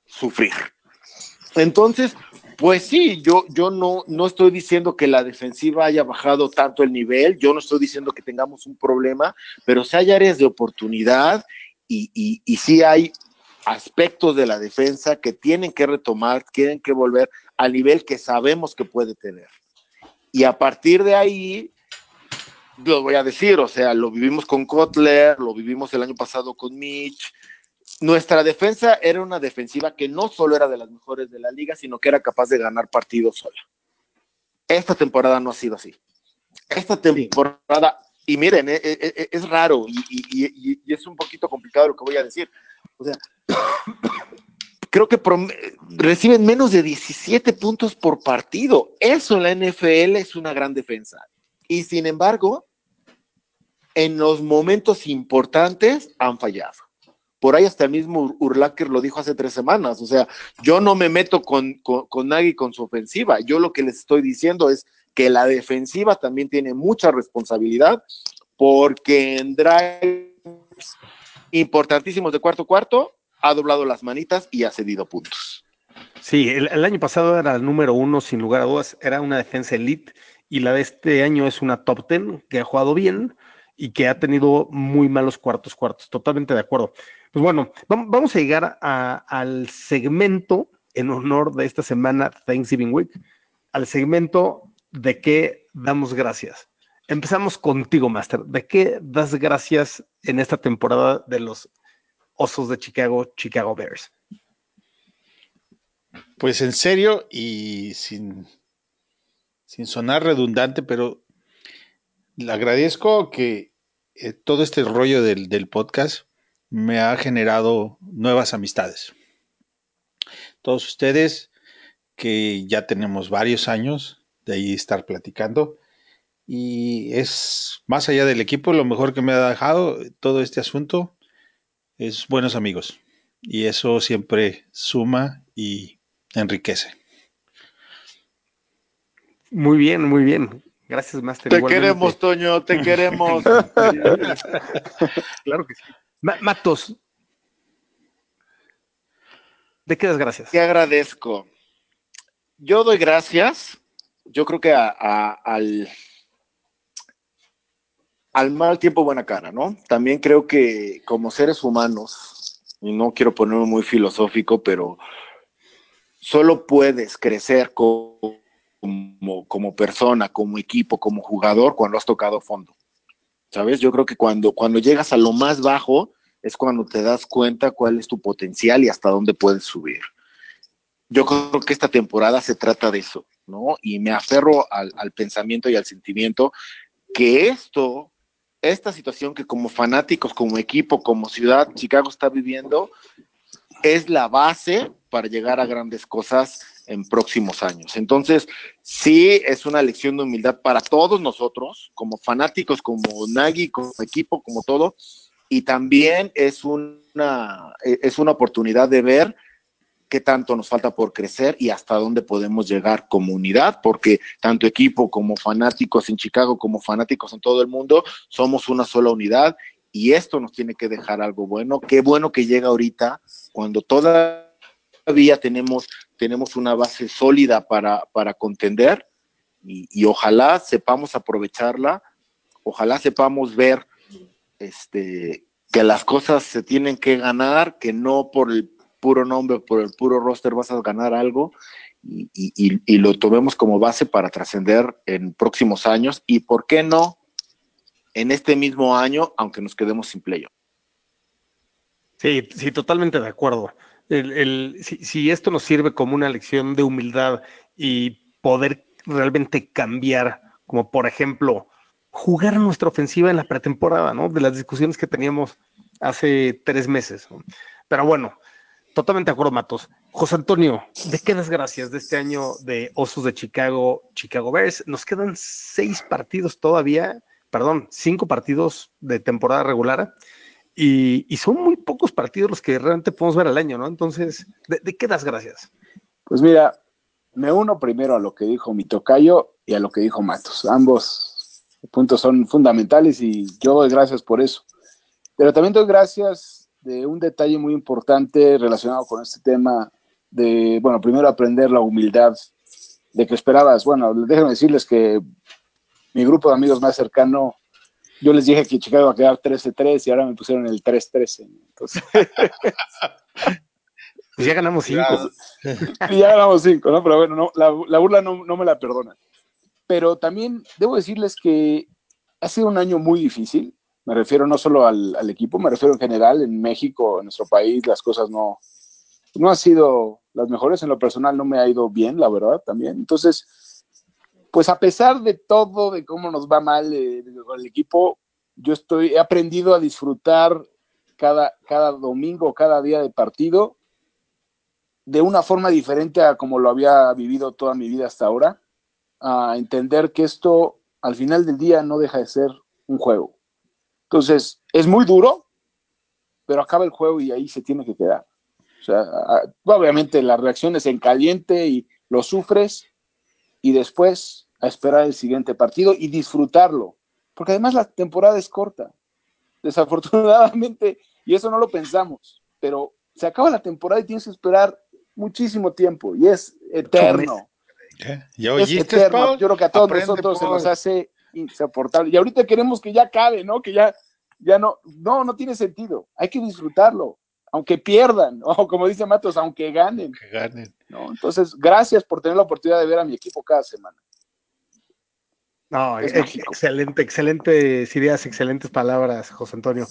sufrir. Entonces, pues sí, yo, yo no, no estoy diciendo que la defensiva haya bajado tanto el nivel, yo no estoy diciendo que tengamos un problema, pero sí hay áreas de oportunidad y, y, y hay aspectos de la defensa que tienen que retomar, tienen que volver al nivel que sabemos que puede tener. Y a partir de ahí, lo voy a decir, o sea, lo vivimos con Kotler, lo vivimos el año pasado con Mitch. Nuestra defensa era una defensiva que no solo era de las mejores de la liga, sino que era capaz de ganar partidos sola. Esta temporada no ha sido así. Esta temporada, y miren, eh, eh, eh, es, raro y, es un poquito complicado lo que voy a decir. O sea, creo que reciben menos de 17 puntos por partido. Eso la NFL es una gran defensa. Y sin embargo, en los momentos importantes han fallado. Por ahí hasta el mismo Urlacher lo dijo hace tres semanas. O sea, yo no me meto con, con, con Nagy con su ofensiva. Yo lo que les estoy diciendo es que la defensiva también tiene mucha responsabilidad porque en drives importantísimos de cuarto cuarto ha doblado las manitas y ha cedido puntos. Sí, el, año pasado era el número uno, sin lugar a dudas, era una defensa elite y la de este año es una top ten que ha jugado bien y que ha tenido muy malos cuartos cuartos. Totalmente de acuerdo. Pues bueno, vamos a llegar al segmento en honor de esta semana Thanksgiving Week, al segmento de qué damos gracias. Empezamos contigo, Master. ¿De qué das gracias en esta temporada de los Osos de Chicago, Chicago Bears? Pues en serio y sin sin sonar redundante, pero le agradezco que eh, todo este rollo del, del, podcast me ha generado nuevas amistades. Todos ustedes que ya tenemos varios años de ahí estar platicando y es más allá del equipo lo mejor que me ha dejado todo este asunto es buenos amigos y eso siempre suma y enriquece. Muy bien, muy bien. Gracias, Master. Te queremos, Toño, te queremos. claro que sí. Matos, ¿de qué das gracias? Te agradezco. Yo doy gracias, yo creo que al, al mal tiempo buena cara, ¿no? También creo que como seres humanos, y no quiero ponerme muy filosófico, pero solo puedes crecer como, como persona, como equipo, como jugador, cuando has tocado fondo. ¿Sabes? Yo creo que cuando, cuando llegas a lo más bajo es cuando te das cuenta cuál es tu potencial y hasta dónde puedes subir. Yo creo que esta temporada se trata de eso, ¿no? Y me aferro al, al pensamiento y al sentimiento que esto, esta situación que como fanáticos, como equipo, como ciudad, Chicago está viviendo, es la base para llegar a grandes cosas en próximos años. Entonces, sí es una lección de humildad para todos nosotros, como fanáticos, como Nagy, como equipo, como todo, y también es una, es una oportunidad de ver qué tanto nos falta por crecer y hasta dónde podemos llegar como unidad, porque tanto equipo como fanáticos en Chicago, como fanáticos en todo el mundo, somos una sola unidad y esto nos tiene que dejar algo bueno. Qué bueno que llega ahorita cuando toda todavía tenemos, tenemos una base sólida para, para contender y, y ojalá sepamos aprovecharla, ojalá sepamos ver este, que las cosas se tienen que ganar, que no por el puro nombre, por el puro roster vas a ganar algo y, y- lo tomemos como base para trascender en próximos años y, ¿por qué no? En este mismo año, aunque nos quedemos sin playoff. Sí, sí, totalmente de acuerdo. El, el- si, si esto nos sirve como una lección de humildad y poder realmente cambiar, como por ejemplo, jugar nuestra ofensiva en la pretemporada, ¿no? De las discusiones que teníamos hace tres meses. Pero bueno, totalmente de acuerdo, Matos. José Antonio, ¿de qué das gracias de este año de Osos de Chicago, Chicago Bears? Nos quedan seis partidos todavía, perdón, cinco partidos de temporada regular. Y, y son muy pocos partidos los que realmente podemos ver al año, ¿no? Entonces, ¿de, de qué das gracias? Pues mira, me uno primero a lo que dijo mi tocayo y a lo que dijo Matos. Ambos puntos son fundamentales y yo doy gracias por eso. Pero también doy gracias de un detalle muy importante relacionado con este tema de, bueno, primero aprender la humildad de que esperabas, bueno, déjenme decirles que mi grupo de amigos más cercano, yo les dije que Chicago iba a quedar 13-3 y ahora me pusieron el 3-13. Entonces, Pues ya ganamos cinco. y ya ganamos cinco, ¿no? Pero bueno, no, la, la burla no, no me la perdonan. Pero también debo decirles que ha sido un año muy difícil. Me refiero no solo al, equipo, me refiero en general, en México, en nuestro país, las cosas no, no han sido las mejores. En lo personal no me ha ido bien, la verdad, también. Entonces, pues a pesar de todo, de cómo nos va mal eh, el equipo, yo estoy, he aprendido a disfrutar cada, cada domingo, cada día de partido de una forma diferente a como lo había vivido toda mi vida hasta ahora, a entender que esto al final del día no deja de ser un juego. Entonces, es muy duro, pero acaba el juego y ahí se tiene que quedar. O sea, obviamente la reacción es en caliente y lo sufres y después a esperar el siguiente partido y disfrutarlo, porque además la temporada es corta. Desafortunadamente, y eso no lo pensamos, pero se acaba la temporada y tienes que esperar muchísimo tiempo y es eterno. ¿Qué? ¿Ya Es eterno. Paul? Yo creo que a todos Aprende, nosotros se nos hace insoportable. Y ahorita queremos que ya acabe, ¿no? Que ya, ya no, no, no tiene sentido. Hay que disfrutarlo, aunque pierdan, o como dice Matos, aunque ganen, Que ganen. ¿no? Entonces, gracias por tener la oportunidad de ver a mi equipo cada semana. No, Es ex- mágico. excelente, excelentes ideas, excelentes palabras, José Antonio.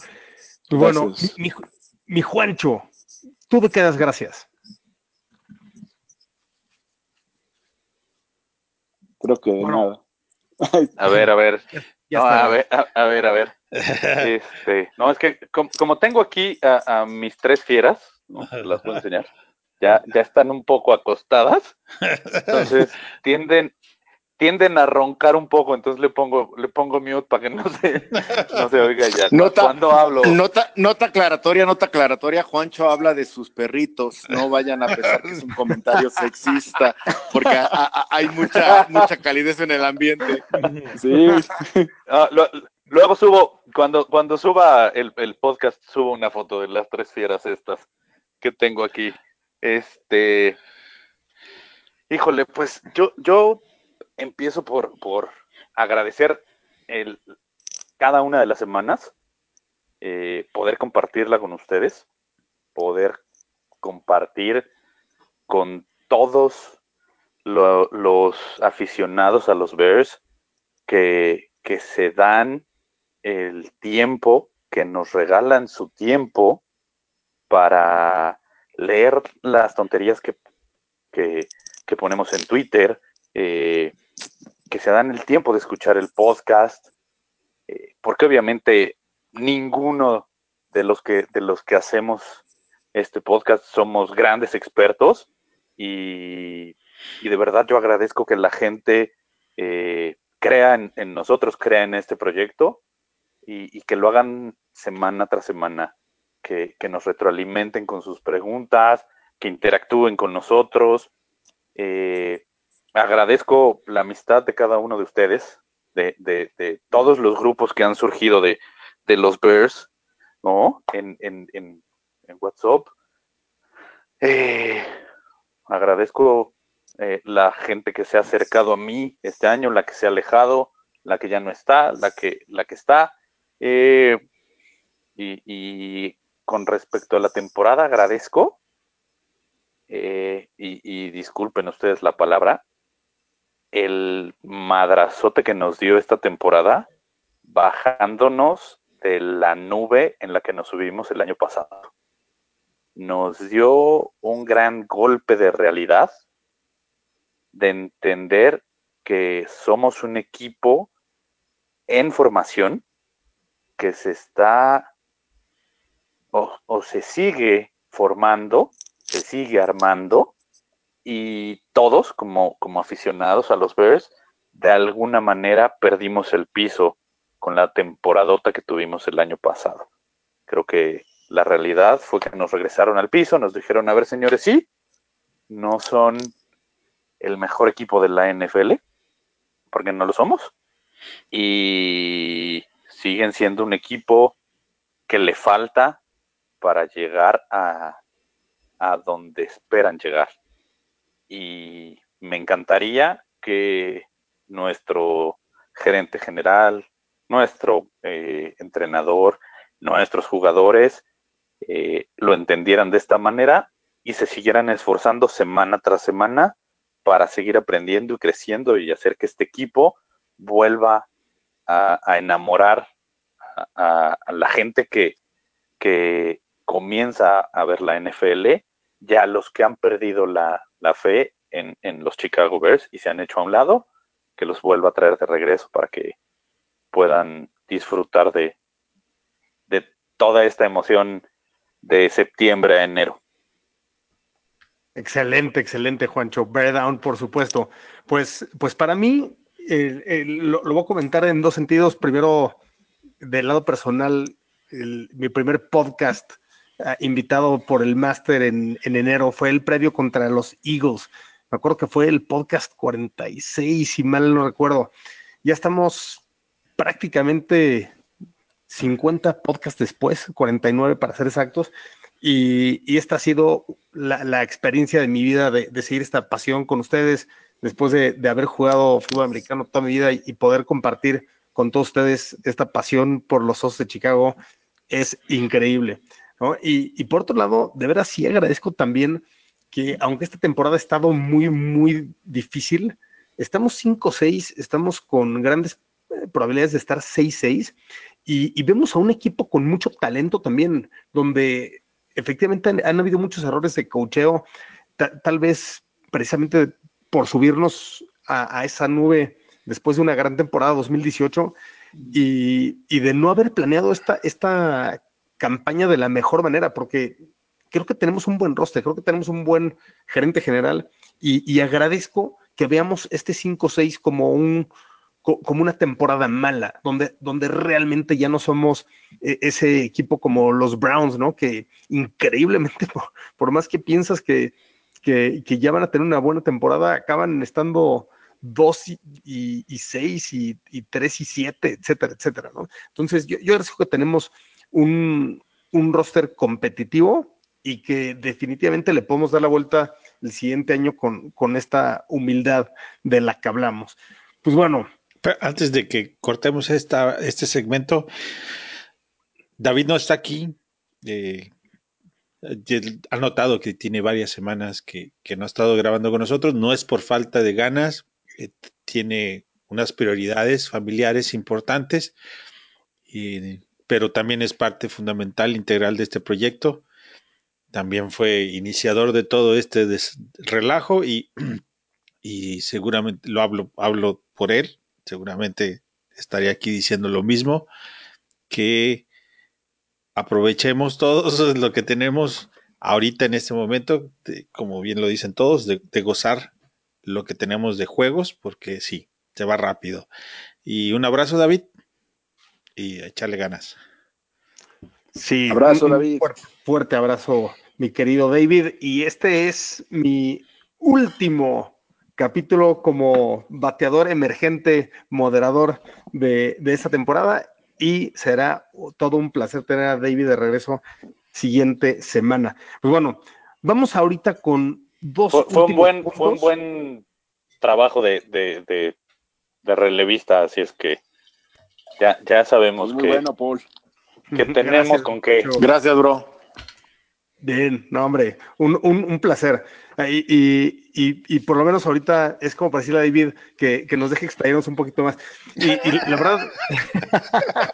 Y bueno, mi, mi- mi Juancho, ¿tú de qué das gracias? Creo que Bueno. nada. A ver, a ver. Ya No, está. a ver, a, a ver, a ver. Este, no, es que com- como, tengo aquí a, a mis tres fieras, ¿no? Te las voy a enseñar. Ya, ya están un poco acostadas, entonces tienden, tienden a roncar un poco, entonces le pongo, le pongo mute para que no se, no se oiga ya. Nota- Cuando hablo, Nota, nota aclaratoria, nota aclaratoria. Juancho habla de sus perritos. No vayan a pensar que es un comentario sexista, porque a- a- hay mucha, mucha calidez en el ambiente. Sí, Ah, lo- luego subo, cuando, cuando suba el, el podcast, subo una foto de las tres fieras estas que tengo aquí. Este, híjole, pues yo, yo empiezo por, por agradecer el, cada una de las semanas, eh, poder compartirla con ustedes, poder compartir con todos lo- los aficionados a los Bears que, que se dan el tiempo, que nos regalan su tiempo para leer las tonterías que, que, que ponemos en Twitter, eh, que se dan el tiempo de escuchar el podcast, eh, porque obviamente ninguno de los que de los que hacemos este podcast somos grandes expertos y, y de verdad yo agradezco que la gente eh, crea en, nosotros, crea en este proyecto y, y que lo hagan semana tras semana, que, que nos retroalimenten con sus preguntas, que interactúen con nosotros. Eh, agradezco la amistad de cada uno de ustedes, de, de- todos los grupos que han surgido de, de los Bears, ¿no? En, en, en, en WhatsApp. Eh, agradezco eh, la gente que se ha acercado a mí este año, la que se ha alejado, la que ya no está, la que, la que está. Eh, y, y, con respecto a la temporada, agradezco, eh, y, y, disculpen ustedes la palabra, el madrazote que nos dio esta temporada, bajándonos de la nube en la que nos subimos el año pasado. Nos dio un gran golpe de realidad, de entender que somos un equipo en formación que se está o, o, se sigue formando, se sigue armando y todos como, como aficionados a los Bears de alguna manera perdimos el piso con la temporadota que tuvimos el año pasado. Creo que la realidad fue que nos regresaron al piso, nos dijeron, a ver señores, sí, no son el mejor equipo de la NFL, porque no lo somos, y siguen siendo un equipo que le falta para llegar a, a donde esperan llegar. Y me encantaría que nuestro gerente general, nuestro eh, entrenador, nuestros jugadores eh, lo entendieran de esta manera y se siguieran esforzando semana tras semana para seguir aprendiendo y creciendo y hacer que este equipo vuelva a, enamorar a, a, a, la gente que, que comienza a ver la NFL, ya los que han perdido la, la fe en, en, los Chicago Bears y se han hecho a un lado, que los vuelva a traer de regreso para que puedan disfrutar de, de toda esta emoción de septiembre a enero. Excelente, excelente, Juancho. Bear por supuesto. Pues, pues para mí, lo, lo, voy a comentar en dos sentidos. Primero, del lado personal, mi primer podcast invitado por el máster en, en, enero fue el previo contra los Eagles. Me acuerdo que fue el podcast 46, si mal no recuerdo. Ya estamos prácticamente 50 podcasts después, 49 para ser exactos, y, esta ha sido la, experiencia de mi vida de, seguir esta pasión con ustedes, después de, haber jugado fútbol americano toda mi vida y, y, poder compartir con todos ustedes esta pasión por los Osos de Chicago, es increíble. Y, por otro lado, de veras sí agradezco también que aunque esta temporada ha estado muy, muy difícil, estamos 5-6, estamos con grandes probabilidades de estar 6-6 y, vemos a un equipo con mucho talento también, donde efectivamente han, habido muchos errores de cocheo, tal vez precisamente por subirnos a, a, esa nube después de una gran temporada 2018 y, y de no haber planeado esta, esta campaña de la mejor manera, porque creo que tenemos un buen roster, creo que tenemos un buen gerente general y, agradezco que veamos este 5-6 como un, como una temporada mala, donde, donde realmente ya no somos eh, ese equipo como los Browns, ¿no? Que increíblemente, por, por más que piensas que, que, que, ya van a tener una buena temporada, acaban estando 2 y, y, y 6 y, y 3 y 7, etcétera, etcétera, ¿no? Entonces, yo, yo agradezco que tenemos un, un roster competitivo y que definitivamente le podemos dar la vuelta el siguiente año con, con esta humildad de la que hablamos. Pues bueno, antes de que cortemos esta, este segmento, David no está aquí. Eh, ha notado que tiene varias semanas que, que, no ha estado grabando con nosotros. No es por falta de ganas, eh, tiene unas prioridades familiares importantes, y, pero también es parte fundamental, integral de este proyecto. También fue iniciador de todo este relajo y, y seguramente lo hablo, hablo por él seguramente estaría aquí diciendo lo mismo, que aprovechemos todos lo que tenemos ahorita en este momento, como bien lo dicen todos, de, de, gozar lo que tenemos de juegos, porque sí, se va rápido. Y un abrazo, David, y echarle ganas. Sí, abrazo, David. Fuerte, fuerte abrazo, mi querido David. Y este es mi último capítulo como bateador emergente, moderador de, de esta temporada y será todo un placer tener a David de regreso siguiente semana. Pues bueno, vamos ahorita con dos Fue, fue un buen, fue un buen trabajo de, de, de, de relevista, así es que ya, ya sabemos Muy que, bueno, Paul. que tenemos Gracias, con qué. mucho. Gracias, bro. Bien, no, hombre, un, un- un placer. Y, y- y- y por lo menos ahorita es como para decirle a David que, que nos deje explayarnos un poquito más. Y, y la verdad,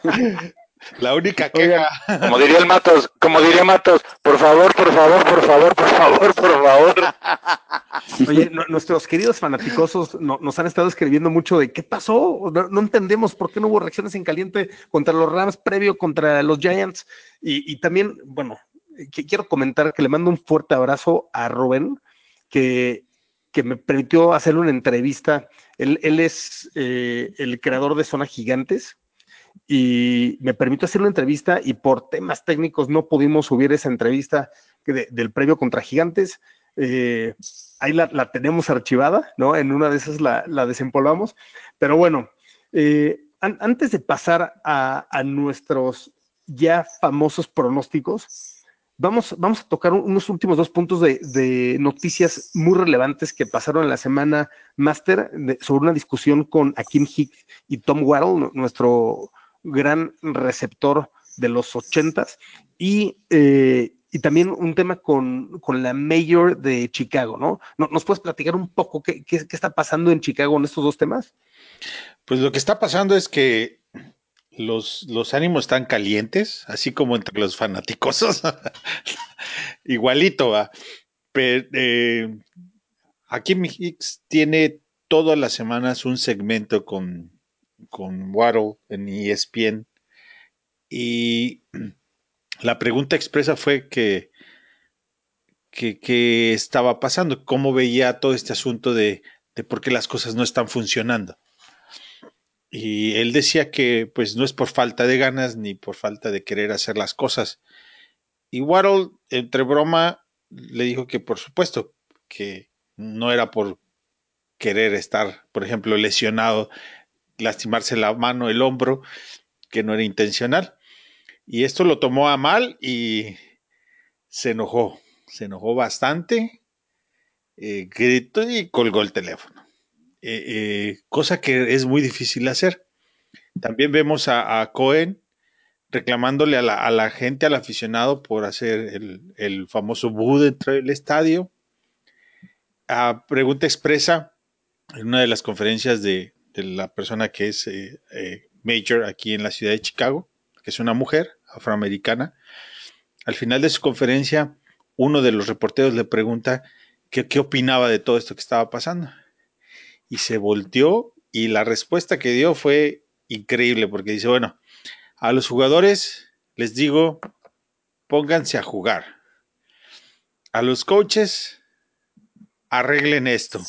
La única Oigan. queja. Como diría el Matos, como diría Matos, por favor, por favor, por favor, por favor, por favor. oye, no- nuestros queridos fanaticosos no- nos han estado escribiendo mucho de qué pasó. No, no entendemos por qué no hubo reacciones en caliente contra los Rams previo contra los Giants. Y, y también, bueno, que quiero comentar que le mando un fuerte abrazo a Rubén, que, que me permitió hacerle una entrevista. Él, él es eh, el creador de Zona Gigantes y me permitió hacer una entrevista y por temas técnicos no pudimos subir esa entrevista del previo contra Gigantes. Eh, ahí la, tenemos archivada, ¿no? En una de esas la, desempolvamos. Pero bueno, eh, an- antes de pasar a, nuestros ya famosos pronósticos, vamos, vamos a tocar un- unos últimos dos puntos de, noticias muy relevantes que pasaron en la semana Master de- sobre una discusión con Akim Hicks y Tom Waddle, nu- nuestro gran receptor de los ochentas, y, eh, y también un tema con, con la Mayor de Chicago, ¿no? ¿No- ¿Nos puedes platicar un poco qué, qué- qué está pasando en Chicago en estos dos temas? Pues lo que está pasando es que los, los ánimos están calientes, así como entre los fanáticosos. Igualito, va. Pero, eh, aquí Hicks tiene todas las semanas un segmento con, con Waddle en ESPN. Y la pregunta expresa fue que, que estaba pasando, cómo veía todo este asunto de, de por qué las cosas no están funcionando. Y él decía que pues no es por falta de ganas ni por falta de querer hacer las cosas. Y Waddle, entre broma, le dijo que por supuesto que no era por querer estar, por ejemplo, lesionado, lastimarse la mano, el hombro, que no era intencional. Y esto lo tomó a mal y se enojó, se enojó bastante, eh, gritó y colgó el teléfono. Eh, eh, cosa que es muy difícil hacer. También vemos a, Cohen reclamándole a la, a la, gente, al aficionado, por hacer el, el famoso boo dentro del estadio. A pregunta expresa, en una de las conferencias de, de la persona que es eh, eh, Major aquí en la ciudad de Chicago, que es una mujer afroamericana, al final de su conferencia, uno de los reporteros le pregunta qué, qué opinaba de todo esto que estaba pasando y se volteó y la respuesta que dio fue increíble porque dice, bueno, a los jugadores les digo, pónganse a jugar. A los coaches, arreglen esto.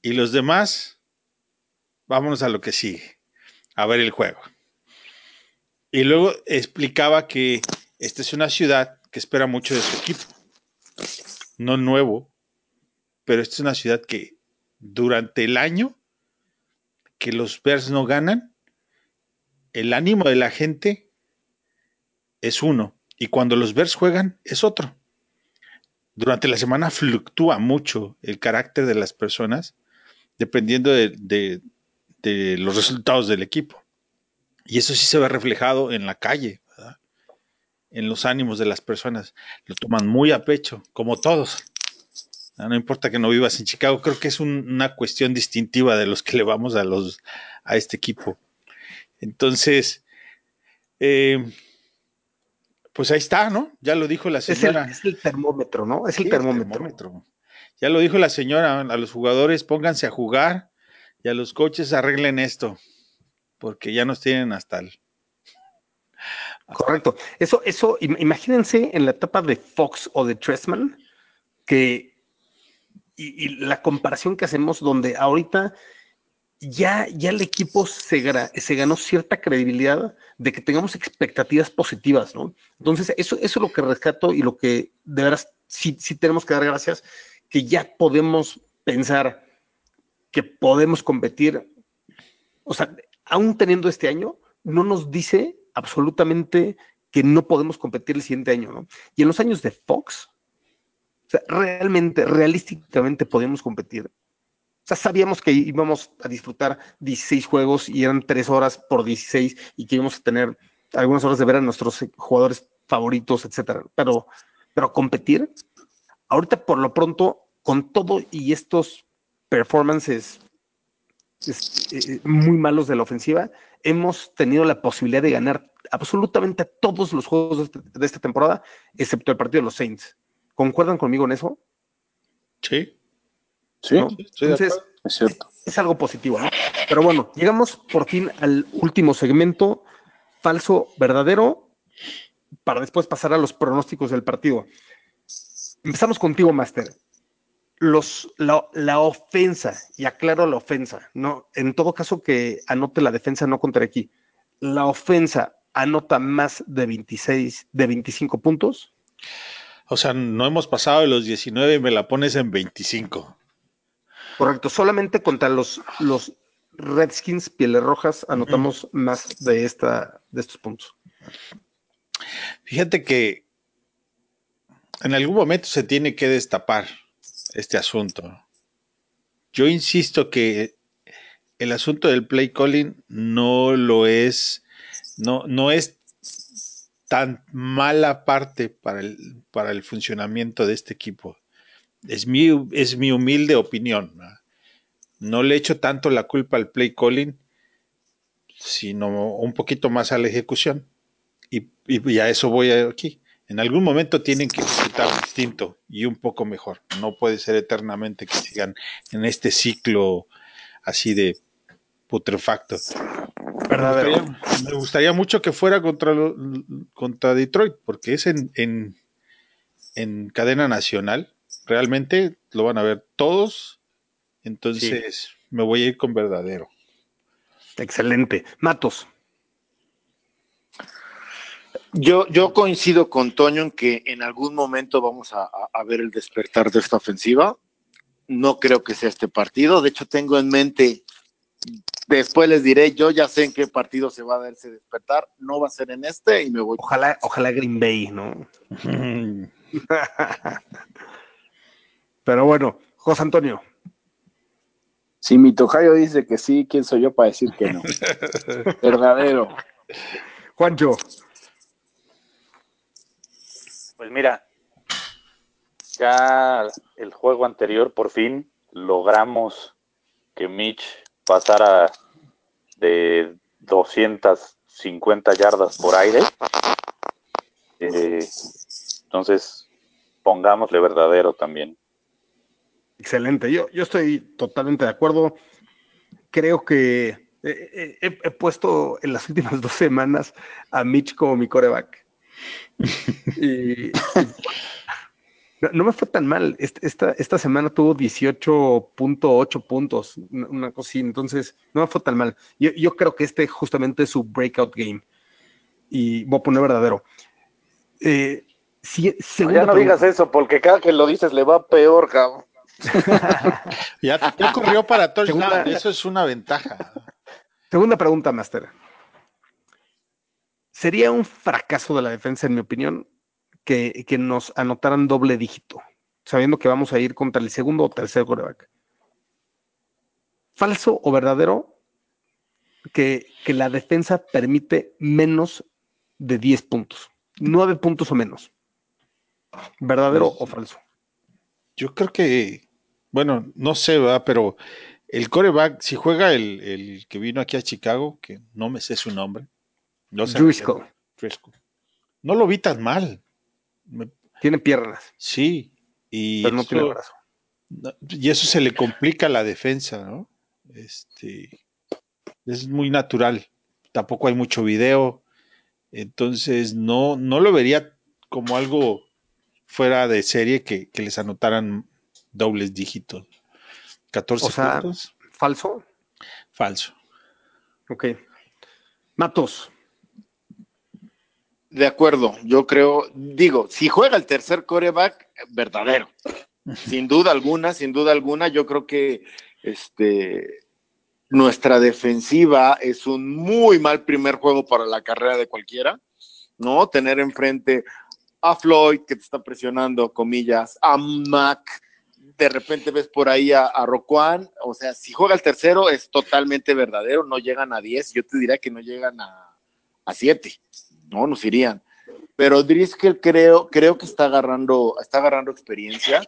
Y los demás, vámonos a lo que sigue, a ver el juego. Y luego explicaba que esta es una ciudad que espera mucho de su equipo. No nuevo, pero esta es una ciudad que durante el año que los Bears no ganan, el ánimo de la gente es uno y cuando los Bears juegan es otro. Durante la semana fluctúa mucho el carácter de las personas dependiendo de, de, de los resultados del equipo. Y eso sí se ve reflejado en la calle, ¿verdad? en los ánimos de las personas. Lo toman muy a pecho, como todos. No importa que no vivas en Chicago, creo que es un, una cuestión distintiva de los que le vamos a, los, a este equipo. Entonces, eh, pues ahí está, ¿no? Ya lo dijo la señora. Es el, es el termómetro, ¿no? Es el Sí, termómetro. el termómetro. Ya lo dijo la señora, a los jugadores pónganse a jugar y a los coches arreglen esto, porque ya nos tienen hasta el... Correcto. Eso, eso, imagínense en la etapa de Fox o de Tressman, que y, la comparación que hacemos donde ahorita ya, ya el equipo se, se, ganó cierta credibilidad de que tengamos expectativas positivas, ¿no? Entonces, eso, eso es lo que rescato y lo que de veras sí tenemos que dar gracias, que ya podemos pensar que podemos competir. O sea, aún teniendo este año, no nos dice absolutamente que no podemos competir el siguiente año, ¿no? Y en los años de Fox, realmente, realísticamente podíamos competir. O sea, sabíamos que íbamos a disfrutar 16 juegos y eran 3 horas por 16 y que íbamos a tener algunas horas de ver a nuestros jugadores favoritos, etcétera. Pero, pero competir, ahorita por lo pronto, con todo y estos performances eh, muy malos de la ofensiva, hemos tenido la posibilidad de ganar absolutamente todos los juegos de esta temporada, excepto el partido de los Saints. ¿Concuerdan conmigo en eso? Sí. Sí, ¿No? Entonces, es cierto. es algo positivo, ¿no? Pero bueno, llegamos por fin al último segmento, falso, verdadero, para después pasar a los pronósticos del partido. Empezamos contigo, Master. Los, la, la ofensa, y aclaro la ofensa, no, en todo caso que anote la defensa, no contaré aquí. La ofensa anota más de 26, de 25 puntos. O sea, no hemos pasado de los 19 y me la pones en 25. Correcto, solamente contra los, los Redskins, Pieles Rojas, anotamos más de, esta, de estos puntos. Fíjate que en algún momento se tiene que destapar este asunto. Yo insisto que el asunto del play calling no lo es, no, no es tan mala parte para el, para el funcionamiento de este equipo. Es mi, es mi humilde opinión. ¿no? le echo tanto la culpa al play calling, sino un poquito más a la ejecución. Y, y a eso voy aquí. En algún momento tienen que distinto y un poco mejor. No puede ser eternamente que sigan en este ciclo así de putrefacto. Me gustaría, me gustaría, mucho que fuera contra, contra Detroit, porque es en, en, en, cadena nacional. Realmente lo van a ver todos. Entonces sí. me voy a ir con verdadero. Excelente. Matos. Yo, yo coincido con Toño en que en algún momento vamos a, a, ver el despertar de esta ofensiva. No creo que sea este partido. De hecho, tengo en mente Después les diré, yo ya sé en qué partido se va a dar ese despertar, no va a ser en este y me voy. Ojalá, ojalá Green Bay, ¿no? Pero bueno, José Antonio. Si mi tojayo dice que sí, ¿quién soy yo para decir que no? Verdadero. Juancho. Pues mira, ya el juego anterior por fin logramos que Mitch pasara de 250 yardas por aire. Eh, entonces, pongámosle verdadero también. Excelente, yo, yo estoy totalmente de acuerdo. Creo que he, he, he, puesto en las últimas dos semanas a Mitch como mi coreback. Y, no, no, me fue tan mal. Esta, esta semana tuvo 18.8 puntos, una cosa así. Entonces, no me fue tan mal. Yo, yo, creo que este justamente es su breakout game. Y voy a poner verdadero. Eh, si, no, ya no digas eso, porque cada que lo dices le va peor, cabrón. ya, ya, corrió para touchdown. Segunda, eso es una ventaja. Segunda pregunta, Master. ¿Sería un fracaso de la defensa, en mi opinión, que, que, nos anotaran doble dígito, sabiendo que vamos a ir contra el segundo o tercer coreback. ¿Falso o verdadero que, que la defensa permite menos de 10 puntos? 9 puntos o menos. ¿Verdadero o falso? Yo creo que, bueno, no sé, ¿verdad? pero el coreback, si juega el, el, que vino aquí a Chicago, que no me sé su nombre, no sé. Driscoll. No lo vi tan mal. Me... Tiene piernas. Sí. Y pero no eso, tiene brazo. Y eso se le complica a la defensa, ¿no? Este es muy natural. Tampoco hay mucho video. Entonces no, no lo vería como algo fuera de serie que, que les anotaran dobles dígitos. 14 o sea, puntos. ¿Falso? Falso. Ok. Matos. De acuerdo, yo creo, digo, si juega el tercer coreback, verdadero. Sin duda alguna, sin duda alguna, yo creo que este nuestra defensiva es un muy mal primer juego para la carrera de cualquiera, ¿no? Tener enfrente a Floyd que te está presionando, comillas, a Mac, de repente ves por ahí a, a Roquan, o sea, si juega el tercero es totalmente verdadero, no llegan a 10, yo te diría que no llegan a, a 7, no, nos irían. Pero Driscoll creo, creo que está agarrando, está agarrando experiencia.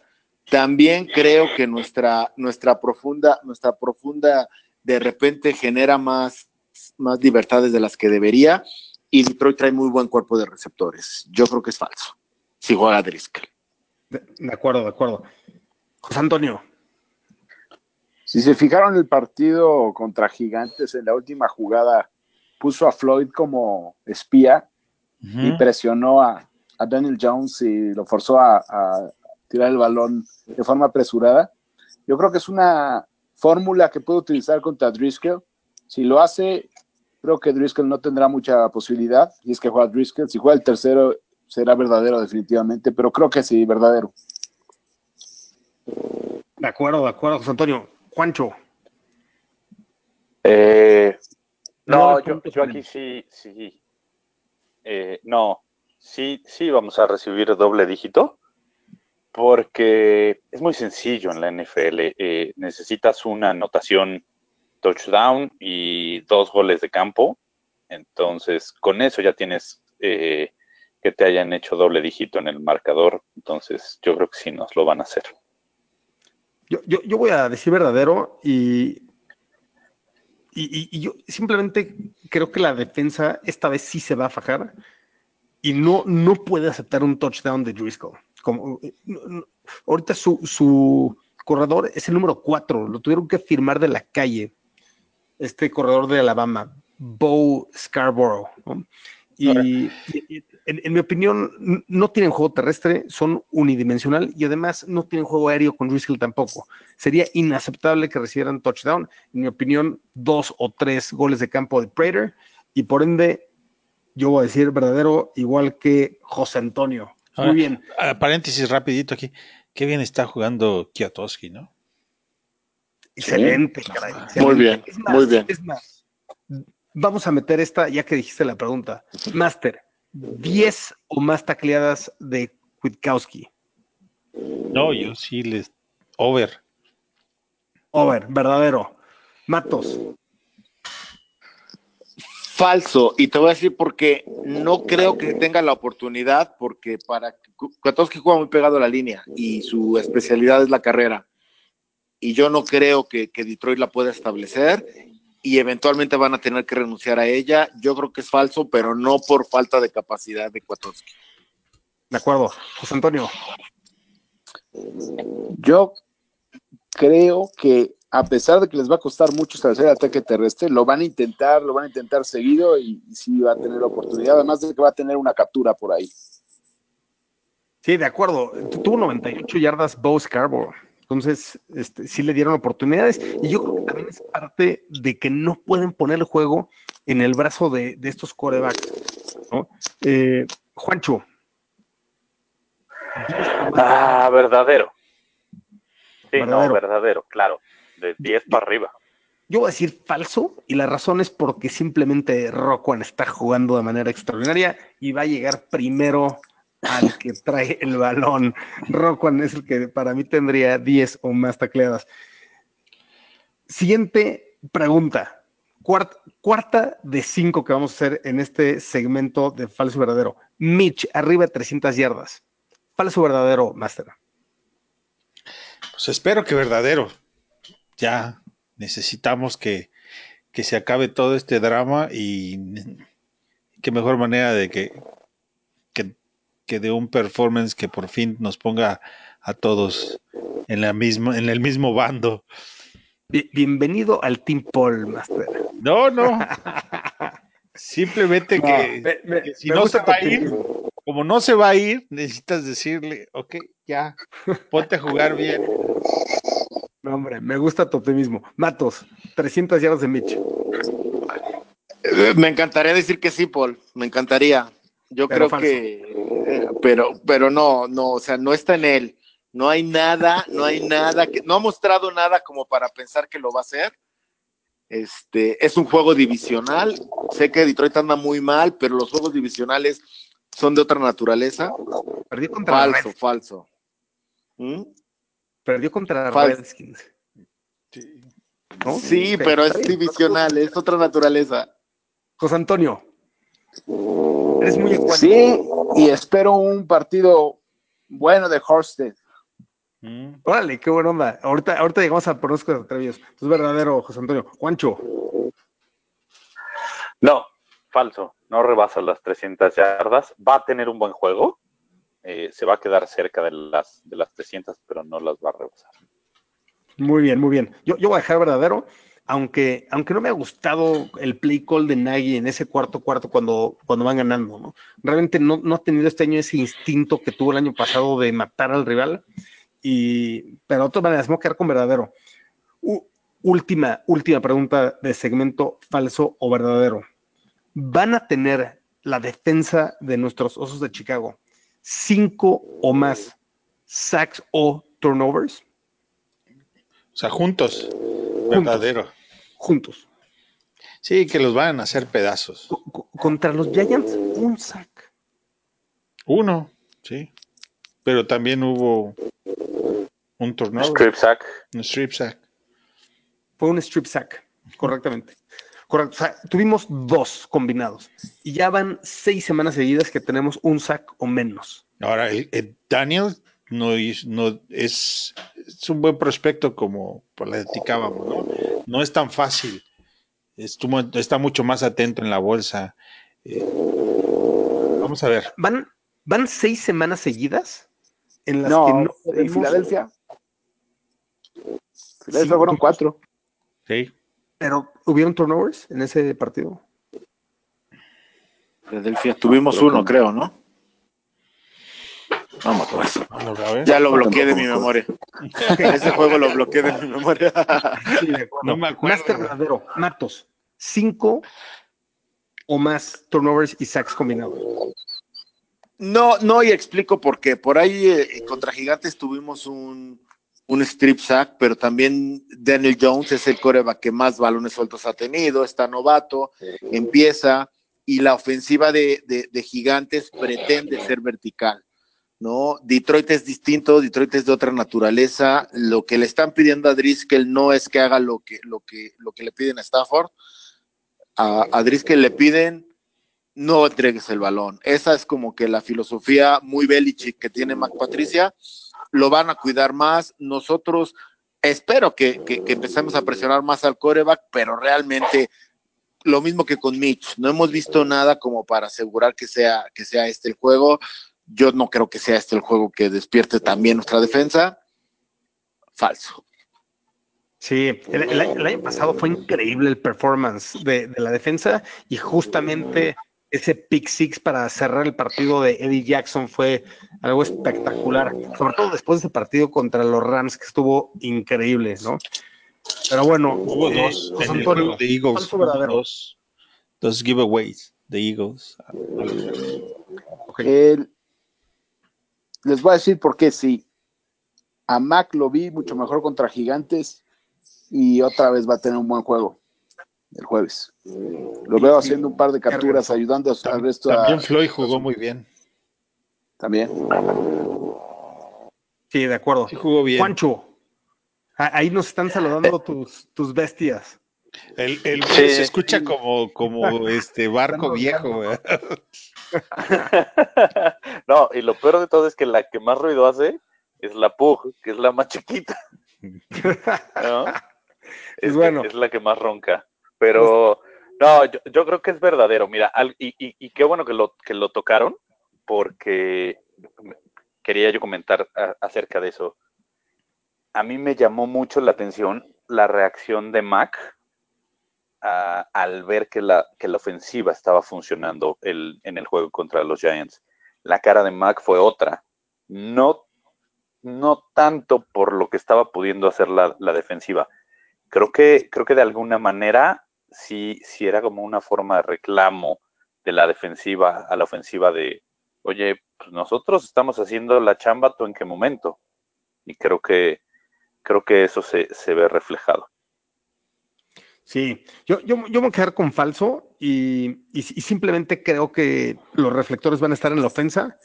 También creo que nuestra, nuestra profunda, nuestra profunda de repente genera más, más libertades de las que debería y Detroit trae muy buen cuerpo de receptores. Yo creo que es falso. Si juega Driscoll. De, de acuerdo, de acuerdo. José Antonio. Si se fijaron el partido contra Gigantes en la última jugada, puso a Floyd como espía uh -huh. y presionó a, a, Daniel Jones y lo forzó a, a, tirar el balón de forma apresurada. Yo creo que es una fórmula que puede utilizar contra Driscoll. Si lo hace, creo que Driscoll no tendrá mucha posibilidad. Y es que juega Driscoll. Si juega el tercero, será verdadero definitivamente, pero creo que sí, verdadero. De acuerdo, de acuerdo, José Antonio. Juancho. Eh, no, yo, yo, aquí sí, sí. Eh, no, sí, sí vamos a recibir doble dígito porque es muy sencillo en la NFL. Eh, necesitas una anotación touchdown y dos goles de campo. Entonces, con eso ya tienes eh, que te hayan hecho doble dígito en el marcador. Entonces, yo creo que sí nos lo van a hacer. Yo, yo, yo voy a decir verdadero y, y, y, yo simplemente creo que la defensa esta vez sí se va a fajar y no, no puede aceptar un touchdown de Driscoll. Como, no, no, ahorita su, su, corredor es el número 4, lo tuvieron que firmar de la calle, este corredor de Alabama, Bo Scarborough. ¿no? Y, y en, en, mi opinión, no tienen juego terrestre, son unidimensional y además no tienen juego aéreo con Driscoll tampoco. Sería inaceptable que recibieran touchdown. En mi opinión, dos o tres goles de campo de Prater y por ende, yo voy a decir verdadero, igual que José Antonio. Muy Ahora, bien. A paréntesis rapidito aquí. Qué bien está jugando Kiatowski, ¿no? Excelente, caray. Muy bien, más, muy bien. Es más, vamos a meter esta, ya que dijiste la pregunta. Master, 10 o más tacleadas de Kwiatkowski. No, yo sí les. Over. Over, verdadero. Matos. Falso, y te voy a decir porque no creo que tenga la oportunidad, porque para Kwiatkowski juega muy pegado a la línea y su especialidad es la carrera. Y yo no creo que, que Detroit la pueda establecer y eventualmente van a tener que renunciar a ella. Yo creo que es falso, pero no por falta de capacidad de Kwiatkowski. De acuerdo. José Antonio. Yo creo que a pesar de que les va a costar mucho establecer el ataque terrestre, lo van a intentar, lo van a intentar seguido y, y sí va a tener oportunidad, además de que va a tener una captura por ahí. Sí, de acuerdo. Tuvo 98 yardas Bo Scarborough. Entonces, este, sí le dieron oportunidades. Y yo creo que también es parte de que no pueden poner el juego en el brazo de, de estos corebacks. ¿no? Eh, Juancho. Ah, verdadero. Sí, verdadero. no, verdadero, claro. De 10 para arriba. Yo voy a decir falso, y la razón es porque simplemente Roquan está jugando de manera extraordinaria y va a llegar primero al que trae el balón. Roquan es el que para mí tendría 10 o más tacleadas. Siguiente pregunta. Cuarta, de cinco que vamos a hacer en este segmento de falso y verdadero. Mitch, arriba de 300 yardas. Falso o verdadero, Master. Pues espero que verdadero. Ya necesitamos que, que se acabe todo este drama y qué mejor manera de que, que de un performance que por fin nos ponga a todos en, la misma, en el mismo bando. Bienvenido al Team Paul, Master. No, no. Simplemente no, que, me, me, que, si no se va a ir, como no se va a ir, necesitas decirle, ok, ya, ponte a jugar bien. No, hombre, me gusta tu optimismo. Matos, 300 yardas de Mitch. Me encantaría decir que sí, Paul. Me encantaría. Yo pero creo falso. que, eh, pero, pero no, no, o sea, no está en él. No hay nada, no hay nada que, no ha mostrado nada como para pensar que lo va a hacer. Este, es un juego divisional. Sé que Detroit anda muy mal, pero los juegos divisionales son de otra naturaleza. Perdió contra Falso, falso. ¿Mm? perdió contra Falso. Redskins. Sí. ¿no? Sí, Ok, pero es divisional, es otra naturaleza. José Antonio. Eres muy ecuánime. Sí, y espero un partido bueno de Horsted. Mm. Órale, qué buena onda. Ahorita, ahorita llegamos al pronóstico de atrevidos. Entonces, verdadero, José Antonio. Juancho. No, falso. No rebasa las 300 yardas. Va a tener un buen juego. Eh, se va a quedar cerca de las, de las 300, pero no las va a rebasar. Muy bien, muy bien. Yo, yo voy a dejar verdadero, aunque, aunque no me ha gustado el play call de Nagy en ese cuarto cuarto cuando, cuando van ganando, ¿no? Realmente no, no ha tenido este año ese instinto que tuvo el año pasado de matar al rival. Y, pero de maneras, me voy a quedar con verdadero. Última, última pregunta de segmento falso o verdadero. ¿Van a tener la defensa de nuestros osos de Chicago cinco o más sacks o turnovers? O sea, juntos. Verdadero. juntos. Sí, que los van a hacer pedazos. Co- co- Contra los Giants, un sack. Uno, sí. Pero también hubo un turnover, Strip sack. un strip sack. Fue un strip sack, correctamente. Correcto. O sea, tuvimos dos combinados. Y ya van seis semanas seguidas que tenemos un sack o menos. Ahora, el, el Daniel no, es- no es, es un buen prospecto como platicábamos, ¿no? No es tan fácil. Estuvo- está mucho más atento en la bolsa. Eh, vamos a ver. Van, van seis semanas seguidas en las No, que no en Filadelfia. Filadelfia Sí, fueron cuatro. Sí. Pero hubieron turnovers en ese partido. Filadelfia, tuvimos uno, creo, ¿no? Me acuerdo. Vamos a ver. Ya lo bloqueé de mi me memoria. Ese juego lo bloqueé de mi memoria. Sí. No me acuerdo. Master verdadero. Matos. Cinco o más turnovers y sacks combinados. No, no, y explico por qué. Por ahí eh, contra Gigantes tuvimos un, un strip sack, pero también Daniel Jones es el coreback que más balones sueltos ha tenido, está novato, empieza, y la ofensiva de, de- de Gigantes pretende ser vertical. ¿No? Detroit es distinto, Detroit es de otra naturaleza. Lo que le están pidiendo a Driscoll no es que haga lo que, lo que, lo que le piden a Stafford. A, a le piden no entregues el balón. Esa es como que la filosofía muy Belichick que tiene Mac Patricia. Lo van a cuidar más. Nosotros espero que, que, que empecemos a presionar más al coreback, pero realmente lo mismo que con Mitch. No hemos visto nada como para asegurar que sea, que sea este el juego. Yo no creo que sea este el juego que despierte también nuestra defensa. Falso. Sí, el, el año, el año pasado fue increíble el performance de, de la defensa y justamente ese pick six para cerrar el partido de Eddie Jackson fue algo espectacular, sobre todo después de ese partido contra los Rams que estuvo increíble, ¿no? Pero bueno, Hubo eh, dos José Antonio, de Eagles. dos, dos giveaways de Eagles. a- a los Rams. Ok. El- les voy a decir por qué sí. A Mac lo vi mucho mejor contra Gigantes y otra vez va a tener un buen juego el jueves. Lo veo haciendo un par de capturas, ayudando al resto a- También Floyd jugó muy bien. también. Sí, de acuerdo. Sí jugó bien. Juancho, ahí nos están saludando tus, tus bestias. El, el Sí. se escucha como, como este barco viejo. ¿verdad? no, y lo peor de todo es que la que más ruido hace es la Pug, que es la más chiquita. ¿no? Es bueno. es la que más ronca. Pero no, yo, yo creo que es verdadero. Mira, al- y, y- y qué bueno que lo, que lo tocaron, porque quería yo comentar a- acerca de eso. A mí me llamó mucho la atención la reacción de Mac al ver que la, que la ofensiva estaba funcionando el- en el juego contra los Giants. La cara de Mac fue otra. No, no tanto por lo que estaba pudiendo hacer la, la defensiva. Creo que, creo que de alguna manera sí, sí era como una forma de reclamo de la defensiva a la ofensiva de, oye, pues nosotros estamos haciendo la chamba, ¿tú en qué momento? Y creo que, creo que eso se, se ve reflejado. Sí, yo, yo, yo me voy a quedar con falso y, y, y simplemente creo que los reflectores van a estar en la ofensa.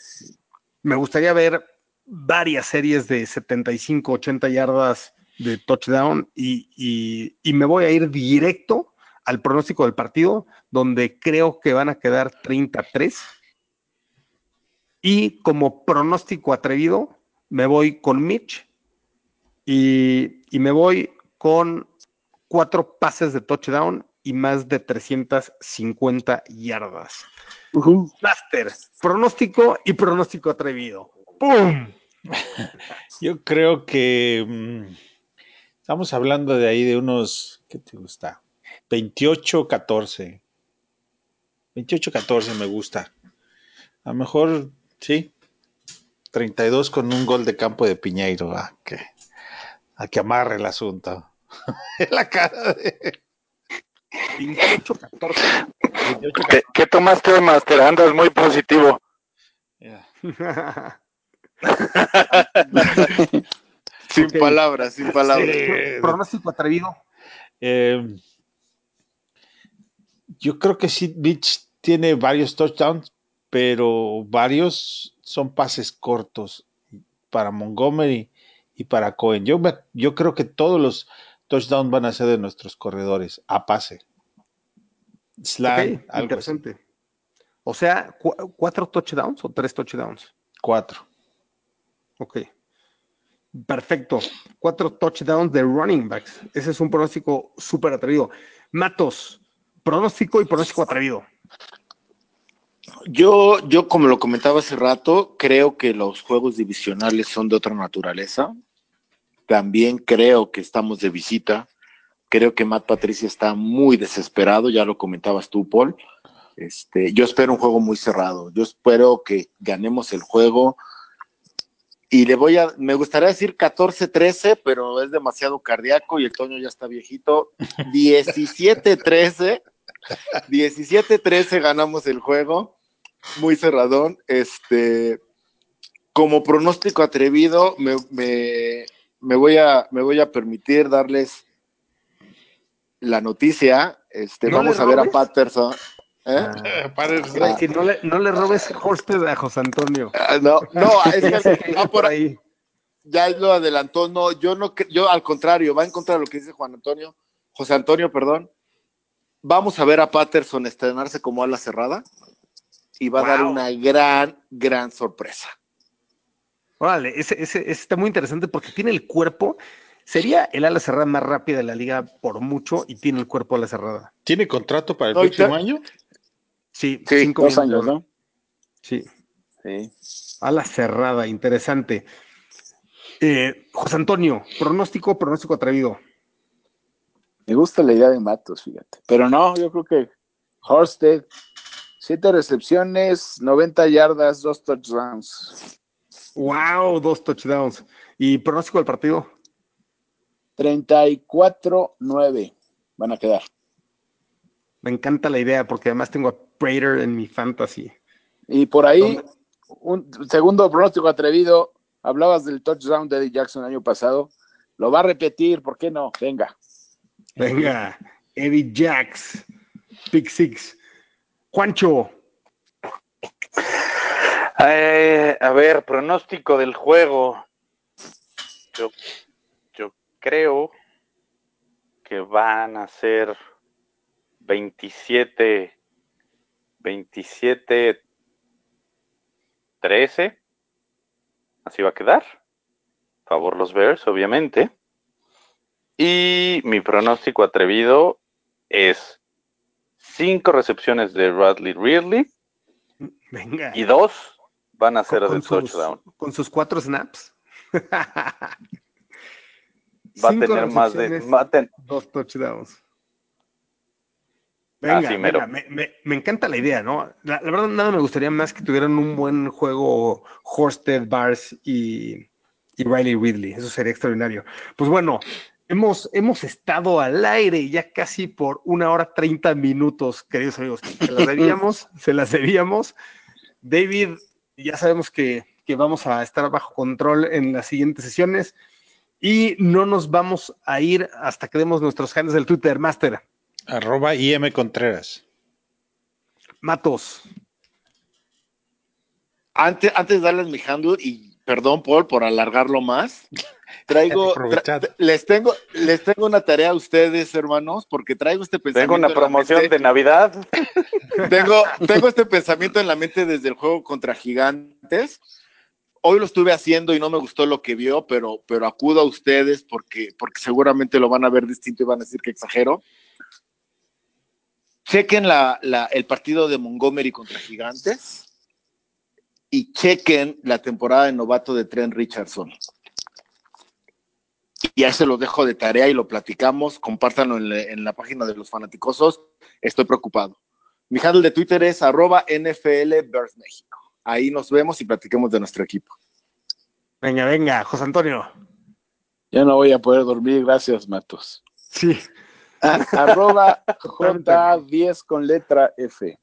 Me gustaría ver varias series de 75, 80 yardas de touchdown y, y, me voy a ir directo al pronóstico del partido, donde creo que van a quedar 33. Y como pronóstico atrevido, me voy con Mitch y, y me voy con cuatro pases de touchdown y más de 350 yardas. Uh -huh. Master, pronóstico y pronóstico atrevido. ¡Pum! Yo creo que mmm, estamos hablando de ahí de unos, ¿qué te gusta? 28, 14. 28, 14 me gusta. A lo mejor, sí. 32 con un gol de campo de Piñeiro. A que, a que amarre el asunto. la cara de. 28, 14. 28, 14. ¿Qué, ¿Qué, tomaste, Master? Andas muy positivo. Yeah. sin okay. palabras, sin palabras. Sí. Pronóstico atrevido. Eh, yo creo que sí, Beach tiene varios touchdowns, pero varios son pases cortos para Montgomery y para Cohen. Yo, me, yo creo que todos los touchdowns van a ser de nuestros corredores a pase. Slang, okay, algo interesante. Así. O sea, ¿cu ¿cuatro touchdowns o tres touchdowns? Cuatro. Ok. Perfecto. Cuatro touchdowns de running backs. Ese es un pronóstico súper atrevido. Matos, pronóstico y pronóstico atrevido. Yo, yo, como lo comentaba hace rato, creo que los juegos divisionales son de otra naturaleza. También creo que estamos de visita. Creo que Matt Patricia está muy desesperado, ya lo comentabas tú, Paul. Este, yo espero un juego muy cerrado. Yo espero que ganemos el juego. Y le voy a, me gustaría decir 14-13, pero es demasiado cardíaco y el Toño ya está viejito. 17-13. 17-13 ganamos el juego. Muy cerradón. Este, como pronóstico atrevido, me, me, me, voy a, me voy a permitir darles la noticia. Este, ¿No vamos a ver a Patterson. ¿Eh? Ah, ah, que no, le, no le robes Horsted a José Antonio. Ah, no, no, es que va por ahí. Ya lo adelantó, no, yo no, yo al contrario, va en contra de lo que dice Juan Antonio, José Antonio, perdón. Vamos a ver a Patterson estrenarse como ala cerrada y va wow. a dar una gran, gran sorpresa. Órale, ese, ese, ese está muy interesante porque tiene el cuerpo Sería el ala cerrada más rápida de la liga por mucho y tiene el cuerpo a la cerrada. ¿Tiene contrato para el no, próximo año? Sí, sí cinco dos años, ¿no? Sí. sí. A la cerrada, interesante. Eh, José Antonio, pronóstico, pronóstico atrevido. Me gusta la idea de Matos, fíjate. Pero no, yo creo que Horsted, siete recepciones, 90 yardas, dos touchdowns. Wow, dos touchdowns. ¿Y pronóstico del partido? 34-9 van a quedar. Me encanta la idea porque además tengo a Prater en mi fantasy. Y por ahí, un segundo pronóstico atrevido, hablabas del touchdown de Eddie Jackson el año pasado, lo va a repetir, ¿por qué no? Venga. Venga, Eddie Jacks, Pick Six. Juancho. Eh, a ver, pronóstico del juego. Yo, yo creo que van a ser 27, 27, 13. Así va a quedar. Favor los Bears, obviamente. Y mi pronóstico atrevido es cinco recepciones de Radley Ridley. Venga. Y dos van a ser con, touchdown. Sus, con sus cuatro snaps. va a tener más de. Va a ten... Dos touchdowns. Venga, Así mero. venga me, me, me, encanta la idea, ¿no? La, la, verdad, nada me gustaría más que tuvieran un buen juego Horsted, Bars y, y Riley Ridley. Eso sería extraordinario. Pues bueno, hemos, hemos estado al aire ya casi por una hora treinta minutos, queridos amigos. Se las debíamos, se las debíamos. David, ya sabemos que, que vamos a estar bajo control en las siguientes sesiones y no nos vamos a ir hasta que demos nuestros hands del Twitter Master. Arroba IM Contreras. Matos. Antes, antes de darles mi handle, y perdón, Paul, por alargarlo más, traigo, tra- les tengo, les tengo una tarea a ustedes, hermanos, porque traigo este pensamiento. Tengo una promoción mente. de Navidad. tengo, tengo este pensamiento en la mente desde el juego contra gigantes. Hoy lo estuve haciendo y no me gustó lo que vio, pero, pero acudo a ustedes porque, porque seguramente lo van a ver distinto y van a decir que exagero. Chequen la, la- el partido de Montgomery contra gigantes y chequen la temporada de novato de Trent Richardson. Y ya se los dejo de tarea y lo platicamos. Compártanlo en, la- en la página de los fanaticosos. Estoy preocupado. Mi handle de Twitter es arroba NFL México. Ahí nos vemos y platiquemos de nuestro equipo. Venga, venga, José Antonio. Ya no voy a poder dormir, gracias, Matos. Sí. Arroba J10 con letra F.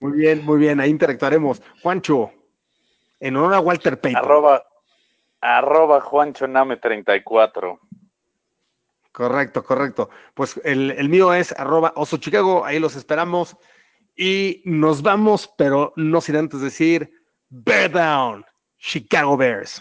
Muy bien, muy bien. Ahí interactuaremos. Juancho, en honor a Walter Payton. Arroba, arroba Juancho Name 34. Correcto, correcto. Pues el, el mío es arroba oso Chicago, ahí los esperamos. Y nos vamos, pero no sin antes decir, Bear Down, Chicago Bears.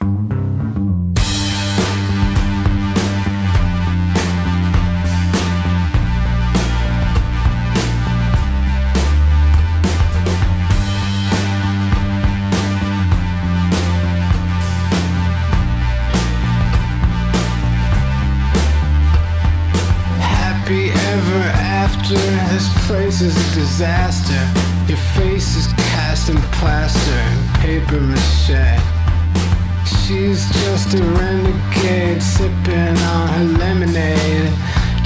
Place is a disaster. Your face is cast in plaster and paper mache. She's just a renegade, sipping on her lemonade,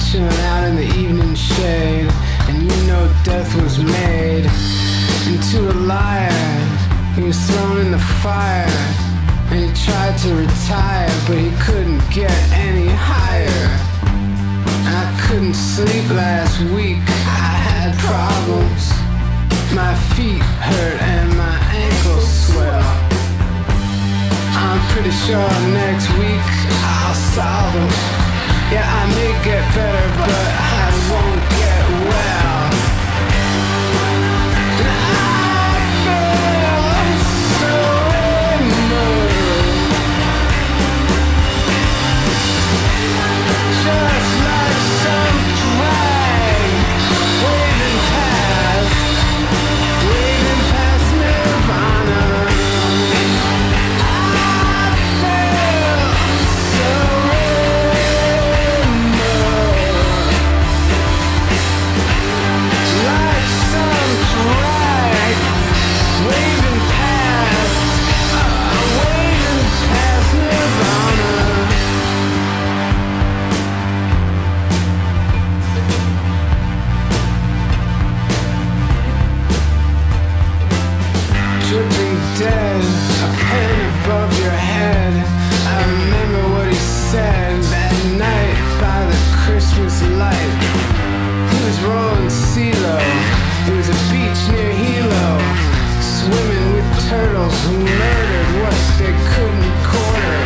chilling out in the evening shade. And you know death was made into a liar. He was thrown in the fire, and he tried to retire, but he couldn't get any higher. I couldn't sleep last week. Problems. My feet hurt and my ankles swell. I'm pretty sure next week I'll solve them. Yeah, I may get better, but I won't get who murdered what they couldn't quarter.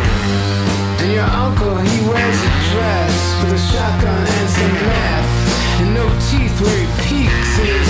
And your uncle, he wears a dress with a shotgun and some meth. And no teeth where he peeks in his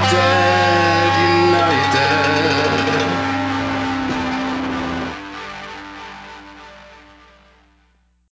day.